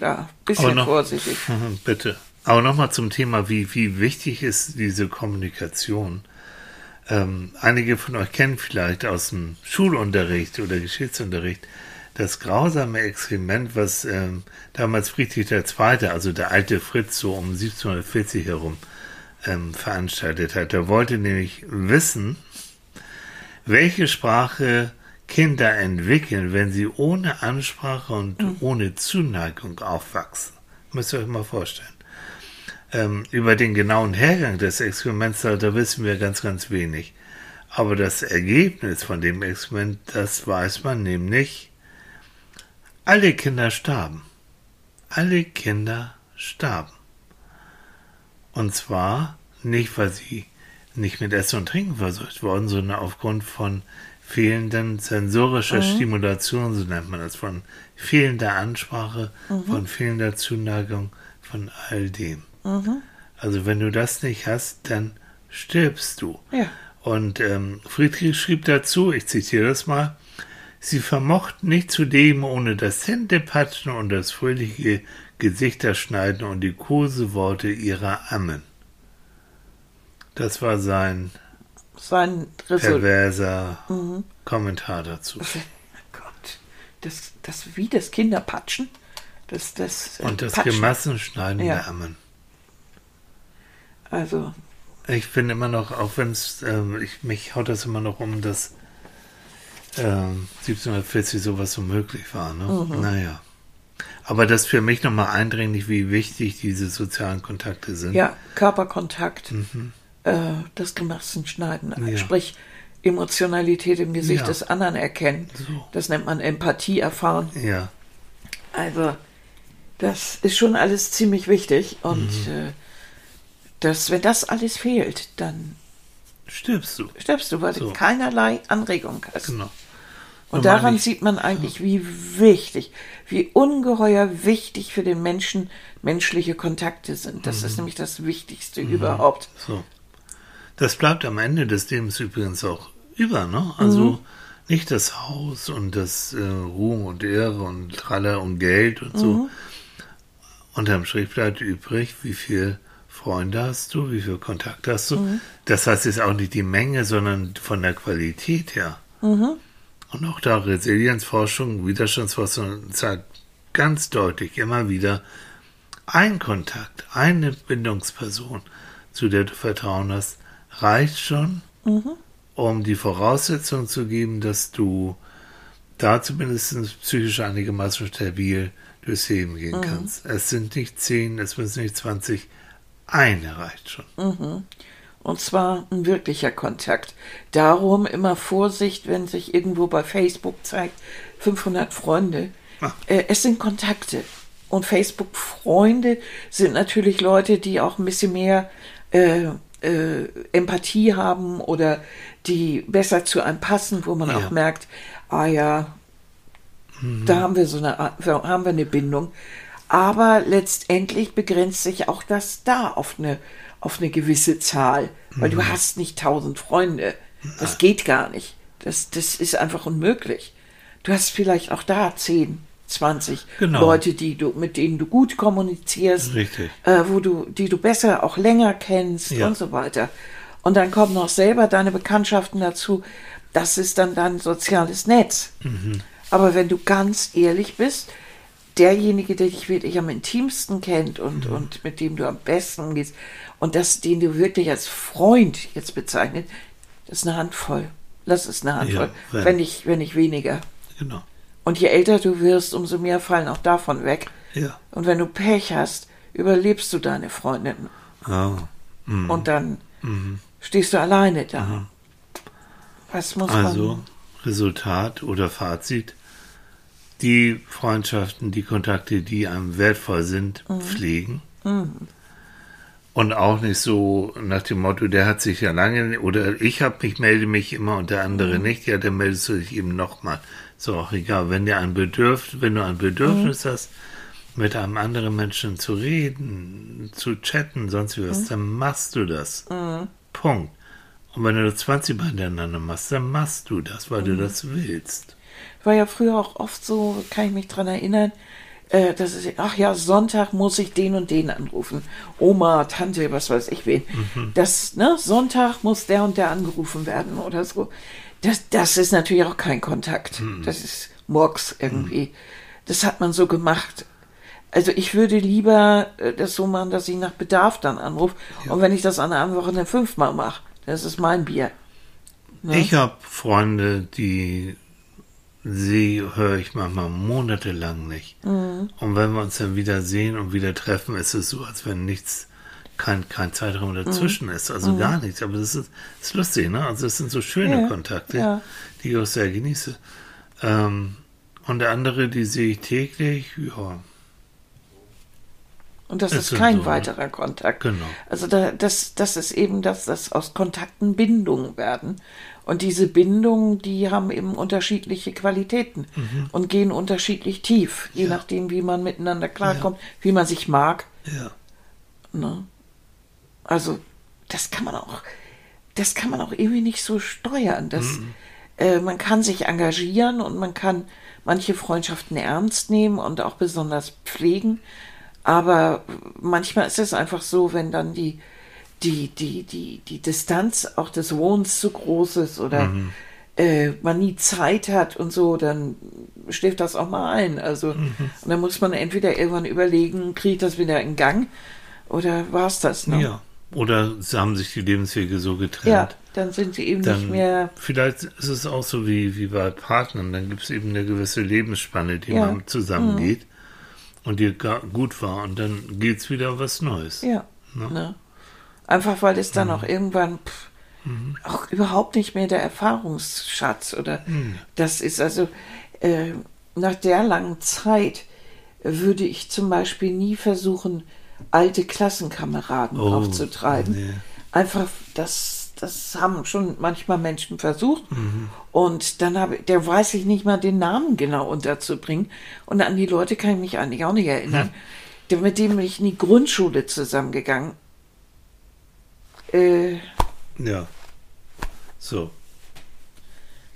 Speaker 2: ja, bisschen noch, vorsichtig. <laughs>
Speaker 1: Bitte. Aber nochmal zum Thema, wie, wie wichtig ist diese Kommunikation ähm, einige von euch kennen vielleicht aus dem Schulunterricht oder Geschichtsunterricht das grausame Experiment, was ähm, damals Friedrich II., also der alte Fritz, so um 1740 herum ähm, veranstaltet hat. Er wollte nämlich wissen, welche Sprache Kinder entwickeln, wenn sie ohne Ansprache und mhm. ohne Zuneigung aufwachsen. Müsst ihr euch mal vorstellen ähm, über den genauen Hergang des Experiments, da, da wissen wir ganz, ganz wenig. Aber das Ergebnis von dem Experiment, das weiß man nämlich. Alle Kinder starben. Alle Kinder starben. Und zwar nicht, weil sie nicht mit Essen und Trinken versorgt wurden, sondern aufgrund von fehlenden sensorischer mhm. Stimulation, so nennt man das, von fehlender Ansprache, mhm. von fehlender Zuneigung, von all dem. Mhm. Also wenn du das nicht hast, dann stirbst du.
Speaker 2: Ja.
Speaker 1: Und ähm, Friedrich schrieb dazu, ich zitiere das mal, sie vermochten nicht zu dem ohne das Händepatschen und das fröhliche Gesichterschneiden und die Koseworte ihrer Ammen. Das war sein,
Speaker 2: sein
Speaker 1: perverser mhm. Kommentar dazu. <laughs>
Speaker 2: Gott, das, das wie das Kinderpatschen? Das, das,
Speaker 1: und das Patschen. Gemassenschneiden ja. der Ammen.
Speaker 2: Also.
Speaker 1: Ich finde immer noch, auch wenn es, äh, ich, mich haut das immer noch um, dass äh, 1740 sowas so möglich war. Ne? Mhm. Naja. Aber das für mich nochmal eindringlich, wie wichtig diese sozialen Kontakte sind.
Speaker 2: Ja, Körperkontakt, mhm. äh, das Gemassenschneiden, ja. sprich Emotionalität im Gesicht ja. des anderen erkennen. So. Das nennt man Empathie erfahren.
Speaker 1: Ja.
Speaker 2: Also, das ist schon alles ziemlich wichtig und mhm. äh, dass wenn das alles fehlt, dann
Speaker 1: stirbst du.
Speaker 2: Stirbst du, weil so. du keinerlei Anregung hast. Genau. Und daran sieht man eigentlich, wie wichtig, wie ungeheuer wichtig für den Menschen menschliche Kontakte sind. Das mhm. ist nämlich das Wichtigste mhm. überhaupt.
Speaker 1: So. Das bleibt am Ende des Lebens übrigens auch über, ne? Also mhm. nicht das Haus und das äh, Ruhm und Ehre und Traller und Geld und so. Mhm. Unterm Strich bleibt übrig, wie viel Freunde hast du, wie viel Kontakt hast du. Mhm. Das heißt jetzt auch nicht die Menge, sondern von der Qualität her. Mhm. Und auch da Resilienzforschung, Widerstandsforschung zeigt ganz deutlich immer wieder, ein Kontakt, eine Bindungsperson, zu der du Vertrauen hast, reicht schon, mhm. um die Voraussetzung zu geben, dass du da zumindest psychisch einigermaßen stabil durchs Leben gehen mhm. kannst. Es sind nicht zehn, es müssen nicht 20, eine reicht schon.
Speaker 2: Mhm. Und zwar ein wirklicher Kontakt. Darum immer Vorsicht, wenn sich irgendwo bei Facebook zeigt, 500 Freunde. Ah. Äh, es sind Kontakte. Und Facebook-Freunde sind natürlich Leute, die auch ein bisschen mehr äh, äh, Empathie haben oder die besser zu einem passen, wo man ja. auch merkt, ah ja, mhm. da haben wir so eine, haben wir eine Bindung. Aber letztendlich begrenzt sich auch das da auf eine, auf eine gewisse Zahl, weil mhm. du hast nicht tausend Freunde. Das geht gar nicht. Das, das ist einfach unmöglich. Du hast vielleicht auch da zehn, 20 genau. Leute, die du, mit denen du gut kommunizierst. Äh, wo du, die du besser auch länger kennst ja. und so weiter. Und dann kommen noch selber deine Bekanntschaften dazu. Das ist dann dein soziales Netz. Mhm. Aber wenn du ganz ehrlich bist, derjenige, der dich wirklich am intimsten kennt und, mhm. und mit dem du am besten umgehst und das, den du wirklich als Freund jetzt bezeichnet, das ist eine Handvoll. Das ist eine Handvoll. Ja, wenn, nicht, wenn nicht weniger.
Speaker 1: Genau.
Speaker 2: Und je älter du wirst, umso mehr fallen auch davon weg.
Speaker 1: Ja.
Speaker 2: Und wenn du Pech hast, überlebst du deine Freundin.
Speaker 1: Oh.
Speaker 2: Mhm. Und dann mhm. stehst du alleine da. Mhm. Was muss
Speaker 1: also, man? Resultat oder Fazit. Die Freundschaften, die Kontakte, die einem wertvoll sind, mhm. pflegen.
Speaker 2: Mhm.
Speaker 1: Und auch nicht so nach dem Motto, der hat sich ja lange, oder ich habe mich, melde mich immer und der andere mhm. nicht, ja, dann meldest du dich eben nochmal. So auch egal. Wenn dir ein Bedürf wenn du ein Bedürfnis mhm. hast, mit einem anderen Menschen zu reden, zu chatten, sonst wie was, mhm. dann machst du das.
Speaker 2: Mhm.
Speaker 1: Punkt. Und wenn du 20 Mal hintereinander machst, dann machst du das, weil du das willst.
Speaker 2: War ja früher auch oft so, kann ich mich dran erinnern, äh, dass es, ach ja, Sonntag muss ich den und den anrufen. Oma, Tante, was weiß ich wen.
Speaker 1: Mhm.
Speaker 2: Das, ne, Sonntag muss der und der angerufen werden oder so. Das, das ist natürlich auch kein Kontakt.
Speaker 1: Mhm.
Speaker 2: Das ist Murks irgendwie. Mhm. Das hat man so gemacht. Also ich würde lieber äh, das so machen, dass ich nach Bedarf dann anrufe. Ja. Und wenn ich das an einem Wochenende fünfmal mache, das ist mein Bier.
Speaker 1: Ne? Ich habe Freunde, die sie höre ich manchmal monatelang nicht.
Speaker 2: Mhm.
Speaker 1: Und wenn wir uns dann wieder sehen und wieder treffen, ist es so, als wenn nichts kein, kein Zeitraum dazwischen mhm. ist, also mhm. gar nichts. Aber das ist, ist lustig, ne? Also es sind so schöne
Speaker 2: ja,
Speaker 1: Kontakte,
Speaker 2: ja.
Speaker 1: die ich auch sehr genieße. Ähm, und der andere, die sehe ich täglich, ja.
Speaker 2: Und das ist, ist kein so, ne? weiterer Kontakt.
Speaker 1: Genau.
Speaker 2: Also da, das, das ist eben, dass das aus Kontakten Bindungen werden. Und diese Bindungen, die haben eben unterschiedliche Qualitäten
Speaker 1: mhm.
Speaker 2: und gehen unterschiedlich tief, je ja. nachdem, wie man miteinander klarkommt, ja. wie man sich mag.
Speaker 1: Ja.
Speaker 2: Ne? Also, das kann man auch, das kann man auch irgendwie nicht so steuern. Das,
Speaker 1: mhm.
Speaker 2: äh, man kann sich engagieren und man kann manche Freundschaften ernst nehmen und auch besonders pflegen. Aber manchmal ist es einfach so, wenn dann die, die, die, die, die Distanz auch des Wohnens zu groß ist oder
Speaker 1: mhm.
Speaker 2: äh, man nie Zeit hat und so, dann schläft das auch mal ein. Also,
Speaker 1: mhm.
Speaker 2: und dann muss man entweder irgendwann überlegen, kriege ich das wieder in Gang oder war es das noch?
Speaker 1: Ja. Oder haben sich die Lebenswege so getrennt.
Speaker 2: Ja, dann sind sie eben
Speaker 1: dann,
Speaker 2: nicht mehr.
Speaker 1: Vielleicht ist es auch so wie, wie bei Partnern, dann gibt es eben eine gewisse Lebensspanne, die
Speaker 2: ja.
Speaker 1: man zusammengeht mhm. Und die gut war und dann geht es wieder was Neues.
Speaker 2: Ja.
Speaker 1: Ne?
Speaker 2: Ne? Einfach weil es dann mhm. auch irgendwann pff,
Speaker 1: mhm.
Speaker 2: auch überhaupt nicht mehr der Erfahrungsschatz oder
Speaker 1: mhm.
Speaker 2: das ist also äh, nach der langen Zeit würde ich zum Beispiel nie versuchen, alte Klassenkameraden
Speaker 1: oh,
Speaker 2: aufzutreiben.
Speaker 1: Nee.
Speaker 2: Einfach, das, das haben schon manchmal Menschen versucht.
Speaker 1: Mhm.
Speaker 2: Und dann habe der weiß ich nicht mal den Namen genau unterzubringen. Und an die Leute kann ich mich eigentlich auch nicht erinnern. Hm. Der, mit dem bin ich in die Grundschule zusammengegangen. Äh,
Speaker 1: ja. So.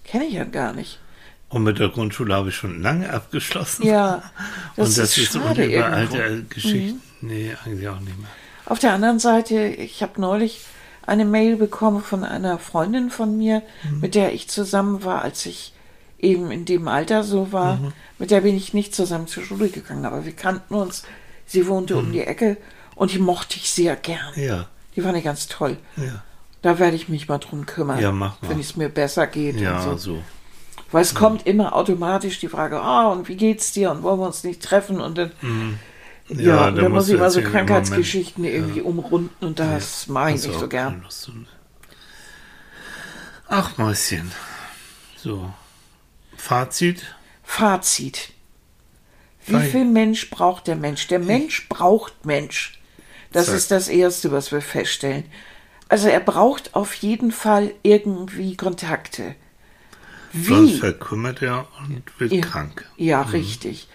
Speaker 2: Kenne ich ja gar nicht.
Speaker 1: Und mit der Grundschule habe ich schon lange abgeschlossen.
Speaker 2: Ja. <laughs>
Speaker 1: Das Und das ist, ist alte Geschichten. Mhm. Nee, eigentlich auch nicht mehr.
Speaker 2: Auf der anderen Seite, ich habe neulich eine Mail bekommen von einer Freundin von mir, mhm. mit der ich zusammen war, als ich eben in dem Alter so war. Mhm. Mit der bin ich nicht zusammen zur Schule gegangen, aber wir kannten uns. Sie wohnte um mhm. die Ecke und die mochte ich sehr gern.
Speaker 1: Ja.
Speaker 2: Die fand ich ganz toll.
Speaker 1: Ja.
Speaker 2: Da werde ich mich mal drum kümmern,
Speaker 1: ja, mach mal.
Speaker 2: wenn es mir besser geht.
Speaker 1: Ja,
Speaker 2: so.
Speaker 1: so.
Speaker 2: Weil es kommt immer automatisch die Frage, ah, und wie geht's dir und wollen wir uns nicht treffen und dann,
Speaker 1: mhm.
Speaker 2: Ja, ja dann muss ich mal so Krankheitsgeschichten irgendwie umrunden und das mache ich nicht so gern.
Speaker 1: Ach, Mäuschen. So. Fazit?
Speaker 2: Fazit. Wie viel Mensch braucht der Mensch? Der Mensch braucht Mensch. Das ist das Erste, was wir feststellen. Also er braucht auf jeden Fall irgendwie Kontakte.
Speaker 1: Wie? Sonst verkümmert er und wird
Speaker 2: ja,
Speaker 1: krank.
Speaker 2: Ja, mhm. richtig.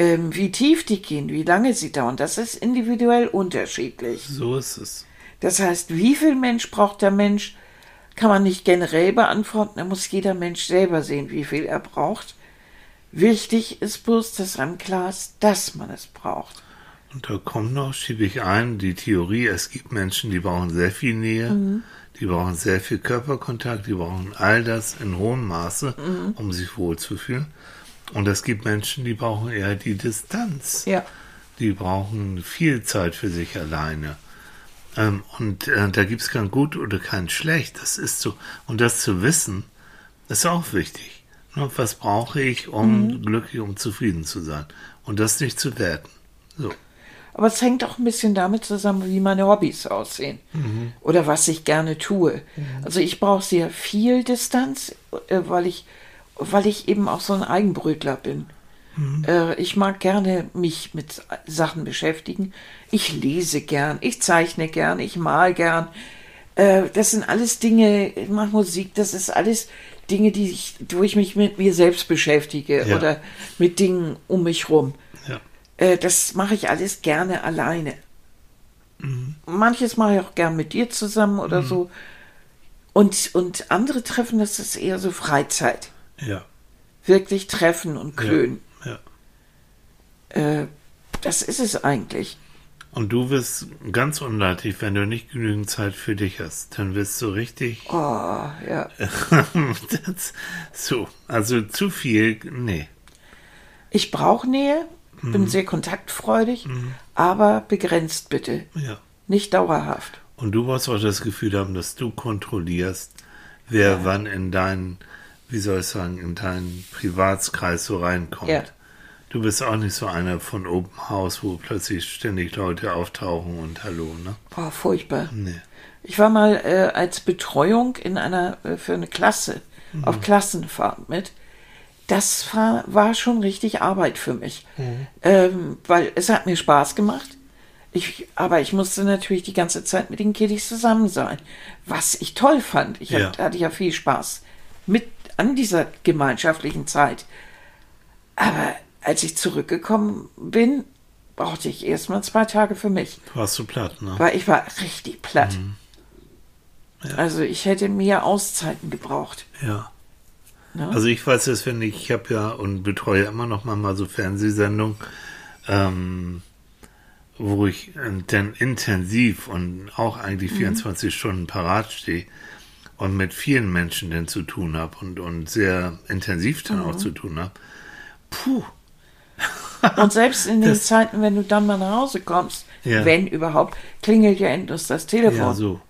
Speaker 2: Ähm, wie tief die gehen, wie lange sie dauern, das ist individuell unterschiedlich.
Speaker 1: So ist es.
Speaker 2: Das heißt, wie viel Mensch braucht der Mensch, kann man nicht generell beantworten. Da muss jeder Mensch selber sehen, wie viel er braucht. Wichtig ist bloß, dass einem klar ist, dass man es braucht.
Speaker 1: Und da kommt noch, schiebe ich ein, die Theorie, es gibt Menschen, die brauchen sehr viel Nähe,
Speaker 2: mhm.
Speaker 1: die brauchen sehr viel Körperkontakt, die brauchen all das in hohem Maße,
Speaker 2: mhm.
Speaker 1: um sich wohlzufühlen. Und es gibt Menschen, die brauchen eher die Distanz.
Speaker 2: Ja.
Speaker 1: Die brauchen viel Zeit für sich alleine. Ähm, und äh, da gibt es kein Gut oder kein Schlecht. Das ist so. Und das zu wissen, ist auch wichtig. Ne? Was brauche ich, um mhm. glücklich, um zufrieden zu sein? Und das nicht zu werten. So.
Speaker 2: Aber es hängt auch ein bisschen damit zusammen, wie meine Hobbys aussehen mhm. oder was ich gerne tue. Mhm. Also ich brauche sehr viel Distanz, äh, weil ich, weil ich eben auch so ein Eigenbrötler bin. Mhm. Äh, ich mag gerne mich mit Sachen beschäftigen. Ich lese gern, ich zeichne gern, ich mal gern. Äh, das sind alles Dinge, ich mache Musik, das ist alles Dinge, die ich, wo ich mich mit mir selbst beschäftige ja. oder mit Dingen um mich rum. Äh, das mache ich alles gerne alleine. Mhm. Manches mache ich auch gern mit dir zusammen oder mhm. so. Und, und andere Treffen, das ist eher so Freizeit.
Speaker 1: Ja.
Speaker 2: Wirklich treffen und klönen.
Speaker 1: Ja.
Speaker 2: Äh, das ist es eigentlich.
Speaker 1: Und du wirst ganz unleidig, wenn du nicht genügend Zeit für dich hast. Dann wirst du richtig.
Speaker 2: Oh, ja. <laughs>
Speaker 1: das, so, also zu viel, nee.
Speaker 2: Ich brauche Nähe, Mhm. Bin sehr kontaktfreudig, mhm. aber begrenzt bitte.
Speaker 1: Ja.
Speaker 2: Nicht dauerhaft.
Speaker 1: Und du musst auch das Gefühl haben, dass du kontrollierst, wer ja. wann in deinen, wie soll ich sagen, in deinen Privatskreis so reinkommt. Ja. Du bist auch nicht so einer von Open House, wo plötzlich ständig Leute auftauchen und Hallo, ne?
Speaker 2: Boah, furchtbar.
Speaker 1: Nee.
Speaker 2: Ich war mal äh, als Betreuung in einer äh, für eine Klasse mhm. auf Klassenfahrt mit das war, war schon richtig Arbeit für mich. Mhm. Ähm, weil es hat mir Spaß gemacht. Ich, aber ich musste natürlich die ganze Zeit mit den Kiddies zusammen sein. Was ich toll fand. Ich ja. Hab, hatte ja viel Spaß mit an dieser gemeinschaftlichen Zeit. Aber als ich zurückgekommen bin, brauchte ich erstmal zwei Tage für mich.
Speaker 1: Warst du platt, ne?
Speaker 2: Weil ich war richtig platt. Mhm. Ja. Also ich hätte mehr Auszeiten gebraucht.
Speaker 1: Ja. Ja. Also ich weiß es, wenn ich, ich habe ja und betreue immer noch mal, so Fernsehsendungen, ähm, wo ich dann intensiv und auch eigentlich 24 mhm. Stunden parat stehe und mit vielen Menschen dann zu tun habe und, und sehr intensiv dann mhm. auch zu tun habe. Puh. <laughs>
Speaker 2: Und selbst in den das, Zeiten, wenn du dann mal nach Hause kommst, ja. wenn überhaupt, klingelt ja endlos das Telefon. Ja,
Speaker 1: so.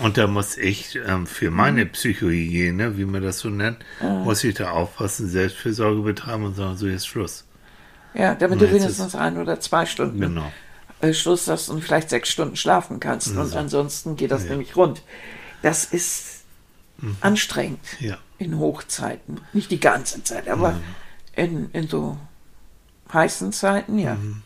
Speaker 1: Und da muss ich ähm, für meine mhm. Psychohygiene, wie man das so nennt, mhm. muss ich da aufpassen, Selbstfürsorge betreiben und sagen, so jetzt Schluss.
Speaker 2: Ja, damit du wenigstens ein oder zwei Stunden
Speaker 1: genau.
Speaker 2: äh, Schluss hast und vielleicht sechs Stunden schlafen kannst. Und ansonsten geht das ja. nämlich rund. Das ist mhm. anstrengend
Speaker 1: ja.
Speaker 2: in Hochzeiten. Nicht die ganze Zeit, aber mhm. in, in so heißen Zeiten, ja.
Speaker 1: Mhm.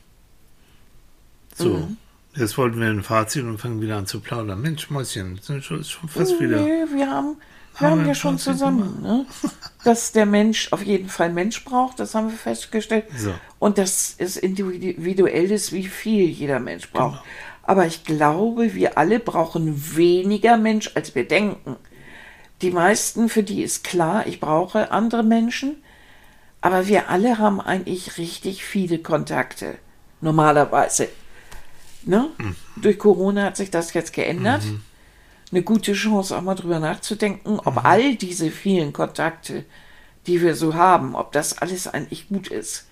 Speaker 1: So. Jetzt wollten wir ein Fazit und fangen wieder an zu plaudern. Mensch, Mäuschen, sind schon, schon fast wieder.
Speaker 2: Nee, wir haben, wir haben, ja schon zusammen, ne? <laughs> dass der Mensch auf jeden Fall Mensch braucht, das haben wir festgestellt.
Speaker 1: So.
Speaker 2: Und dass es individuell ist, wie viel jeder Mensch braucht. Genau. Aber ich glaube, wir alle brauchen weniger Mensch, als wir denken. Die meisten, für die ist klar, ich brauche andere Menschen. Aber wir alle haben eigentlich richtig viele Kontakte. Normalerweise. Ne? Mhm. Durch Corona hat sich das jetzt geändert. Mhm. Eine gute Chance, auch mal drüber nachzudenken, ob mhm. all diese vielen Kontakte, die wir so haben, ob das alles eigentlich gut ist.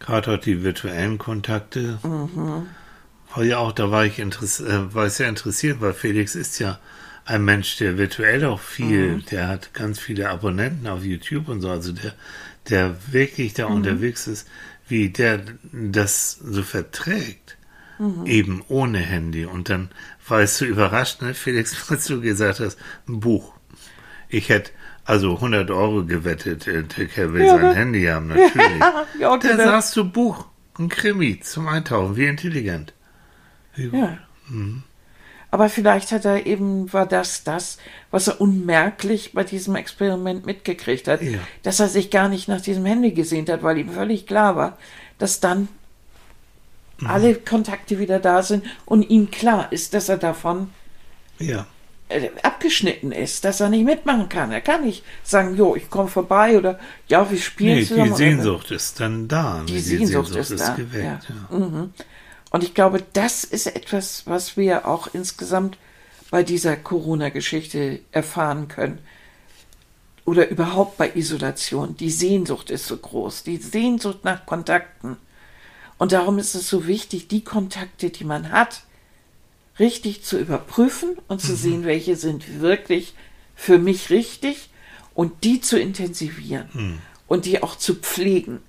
Speaker 1: Gerade auch die virtuellen Kontakte. Mhm. Ja, auch da war ich, äh, war ich sehr interessiert, weil Felix ist ja ein Mensch, der virtuell auch viel, mhm. der hat ganz viele Abonnenten auf YouTube und so, also der, der wirklich da mhm. unterwegs ist, wie der das so verträgt mhm. eben ohne Handy. Und dann warst du überrascht, ne, Felix, <laughs> was du gesagt hast, ein Buch. Ich hätte also 100 Euro gewettet, äh, der will ja, sein ne? Handy haben, <laughs> natürlich. ja, da sagst du Buch, ein Krimi zum Eintauchen, wie intelligent.
Speaker 2: Ja. Mhm. Aber vielleicht hat er eben, war das das, was er unmerklich bei diesem Experiment mitgekriegt hat, ja. dass er sich gar nicht nach diesem Handy gesehnt hat, weil ihm völlig klar war, dass dann mhm. alle Kontakte wieder da sind und ihm klar ist, dass er davon
Speaker 1: ja.
Speaker 2: Äh, abgeschnitten ist, dass er nicht mitmachen kann. Er kann nicht sagen, jo, ich komme vorbei oder ja, wir spielen nee, zusammen.
Speaker 1: Die Sehnsucht ist dann da.
Speaker 2: Die, die Sehnsucht, Sehnsucht, ist, ist da. Geweckt. Ja. Mhm. Und ich glaube, das ist etwas, was wir auch insgesamt bei dieser Corona-Geschichte erfahren können. oder überhaupt bei Isolation, die Sehnsucht ist so groß, die Sehnsucht nach Kontakten. Und darum ist es so wichtig, die Kontakte, die man hat, richtig zu überprüfen und zu mhm. sehen, welche sind wirklich für mich richtig und die zu intensivieren mhm. und die auch zu pflegen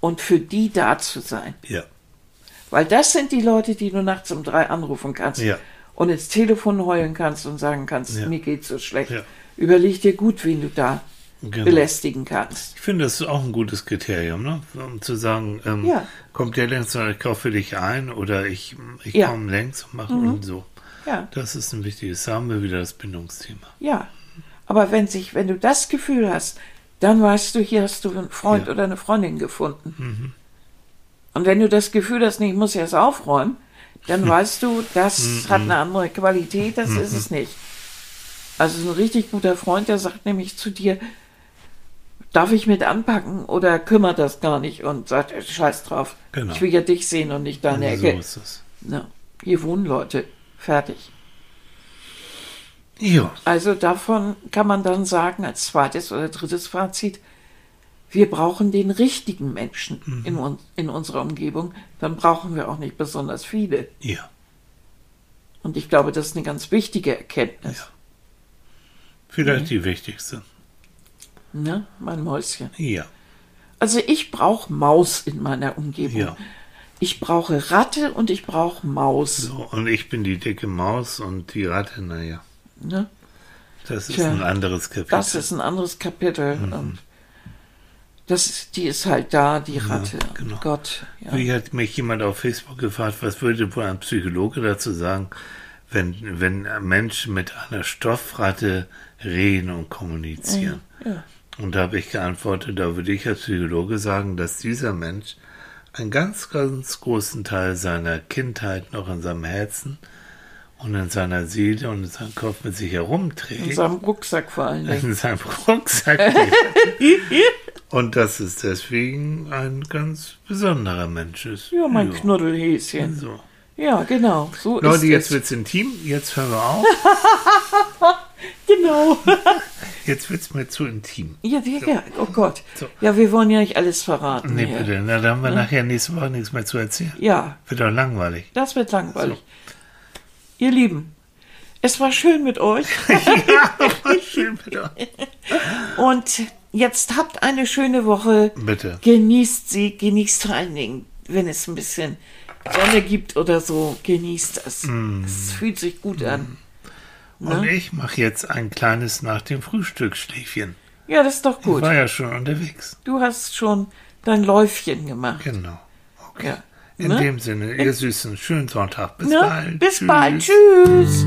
Speaker 2: und für die da zu sein.
Speaker 1: Ja.
Speaker 2: Weil das sind die Leute, die du nachts um drei anrufen kannst
Speaker 1: ja.
Speaker 2: und ins Telefon heulen kannst und sagen kannst, ja. mir geht's so schlecht. Ja. Überleg dir gut, wen du da genau. belästigen kannst.
Speaker 1: Ich finde, das ist auch ein gutes Kriterium, ne? um zu sagen, ähm, kommt der längst oder ich kaufe dich ein oder ich, ich komme längst und mache mhm. und so.
Speaker 2: Ja.
Speaker 1: Das ist ein wichtiges, da haben wir wieder das Bindungsthema.
Speaker 2: Ja, aber wenn sich, wenn du das Gefühl hast, dann weißt du, hier hast du einen Freund ja. oder eine Freundin gefunden. Mhm. Und wenn du das Gefühl hast, ich muss jetzt aufräumen, dann <laughs> weißt du, das mhm. hat eine andere Qualität, das ist es mhm. nicht. Also ein richtig guter Freund, der sagt nämlich zu dir, darf ich mit anpacken oder kümmert das gar nicht und sagt, scheiß drauf. Genau. Ich will ja dich sehen und nicht deine ja, Ecke. So ist es. Na, hier wohnen Leute. Fertig.
Speaker 1: Ja.
Speaker 2: Also davon kann man dann sagen, als zweites oder drittes Fazit, wir brauchen den richtigen Menschen mhm. in, in unserer Umgebung, dann brauchen wir auch nicht besonders viele.
Speaker 1: Ja.
Speaker 2: Und ich glaube, das ist eine ganz wichtige Erkenntnis. Ja.
Speaker 1: Vielleicht mhm. die wichtigste.
Speaker 2: Ne, mein Mäuschen.
Speaker 1: Ja.
Speaker 2: Also ich brauche Maus in meiner Umgebung. Ja. Ich brauche Ratte und ich brauche Maus.
Speaker 1: So, und ich bin die dicke Maus und die Ratte, naja.
Speaker 2: Ne?
Speaker 1: Das ist Tja, ein anderes Kapitel.
Speaker 2: Das ist ein anderes Kapitel. Mhm. Das, die ist halt da, die Ratte. Ja, genau. Gott.
Speaker 1: Ja. Wie hat mich jemand auf Facebook gefragt, was würde wohl ein Psychologe dazu sagen, wenn, wenn Menschen mit einer Stoffratte reden und kommunizieren?
Speaker 2: Ja.
Speaker 1: Und da habe ich geantwortet, da würde ich als Psychologe sagen, dass dieser Mensch einen ganz, ganz großen Teil seiner Kindheit noch in seinem Herzen und in seiner Seele und in seinem Kopf mit sich herumträgt.
Speaker 2: In seinem Rucksack vor allem.
Speaker 1: In seinem Rucksack. <laughs> und dass es deswegen ein ganz besonderer Mensch ist.
Speaker 2: Ja, mein ja. Knuddelhäschen. So. Ja, genau. So
Speaker 1: Leute, jetzt wird es intim. Jetzt hören wir auf. <laughs>
Speaker 2: genau. <laughs>
Speaker 1: Jetzt wird es mir zu intim.
Speaker 2: Ja, wir, so. ja, oh Gott. So. Ja, wir wollen ja nicht alles verraten.
Speaker 1: Nee, hier. bitte. Na, da haben wir hm? nachher nächste Woche nichts mehr zu erzählen.
Speaker 2: Ja.
Speaker 1: Wird doch langweilig.
Speaker 2: Das wird langweilig. Ihr Lieben, es war schön mit euch. <laughs>
Speaker 1: ja, war schön mit euch.
Speaker 2: Und jetzt habt eine schöne Woche.
Speaker 1: Bitte.
Speaker 2: Genießt sie, genießt vor allen Dingen, wenn es ein bisschen Sonne gibt oder so, genießt es. Mm. Es fühlt sich gut mm. an.
Speaker 1: Und ne? ich mache jetzt ein kleines nach dem Frühstücksschläfchen.
Speaker 2: Ja, das ist doch gut.
Speaker 1: Ich war ja schon unterwegs.
Speaker 2: Du hast schon dein Läufchen gemacht.
Speaker 1: Genau. Okay. Ja. In ne? dem Sinne, ihr Süßen, schönen Sonntag. Bis ne? bald.
Speaker 2: Bis Tschüss. bald. Tschüss.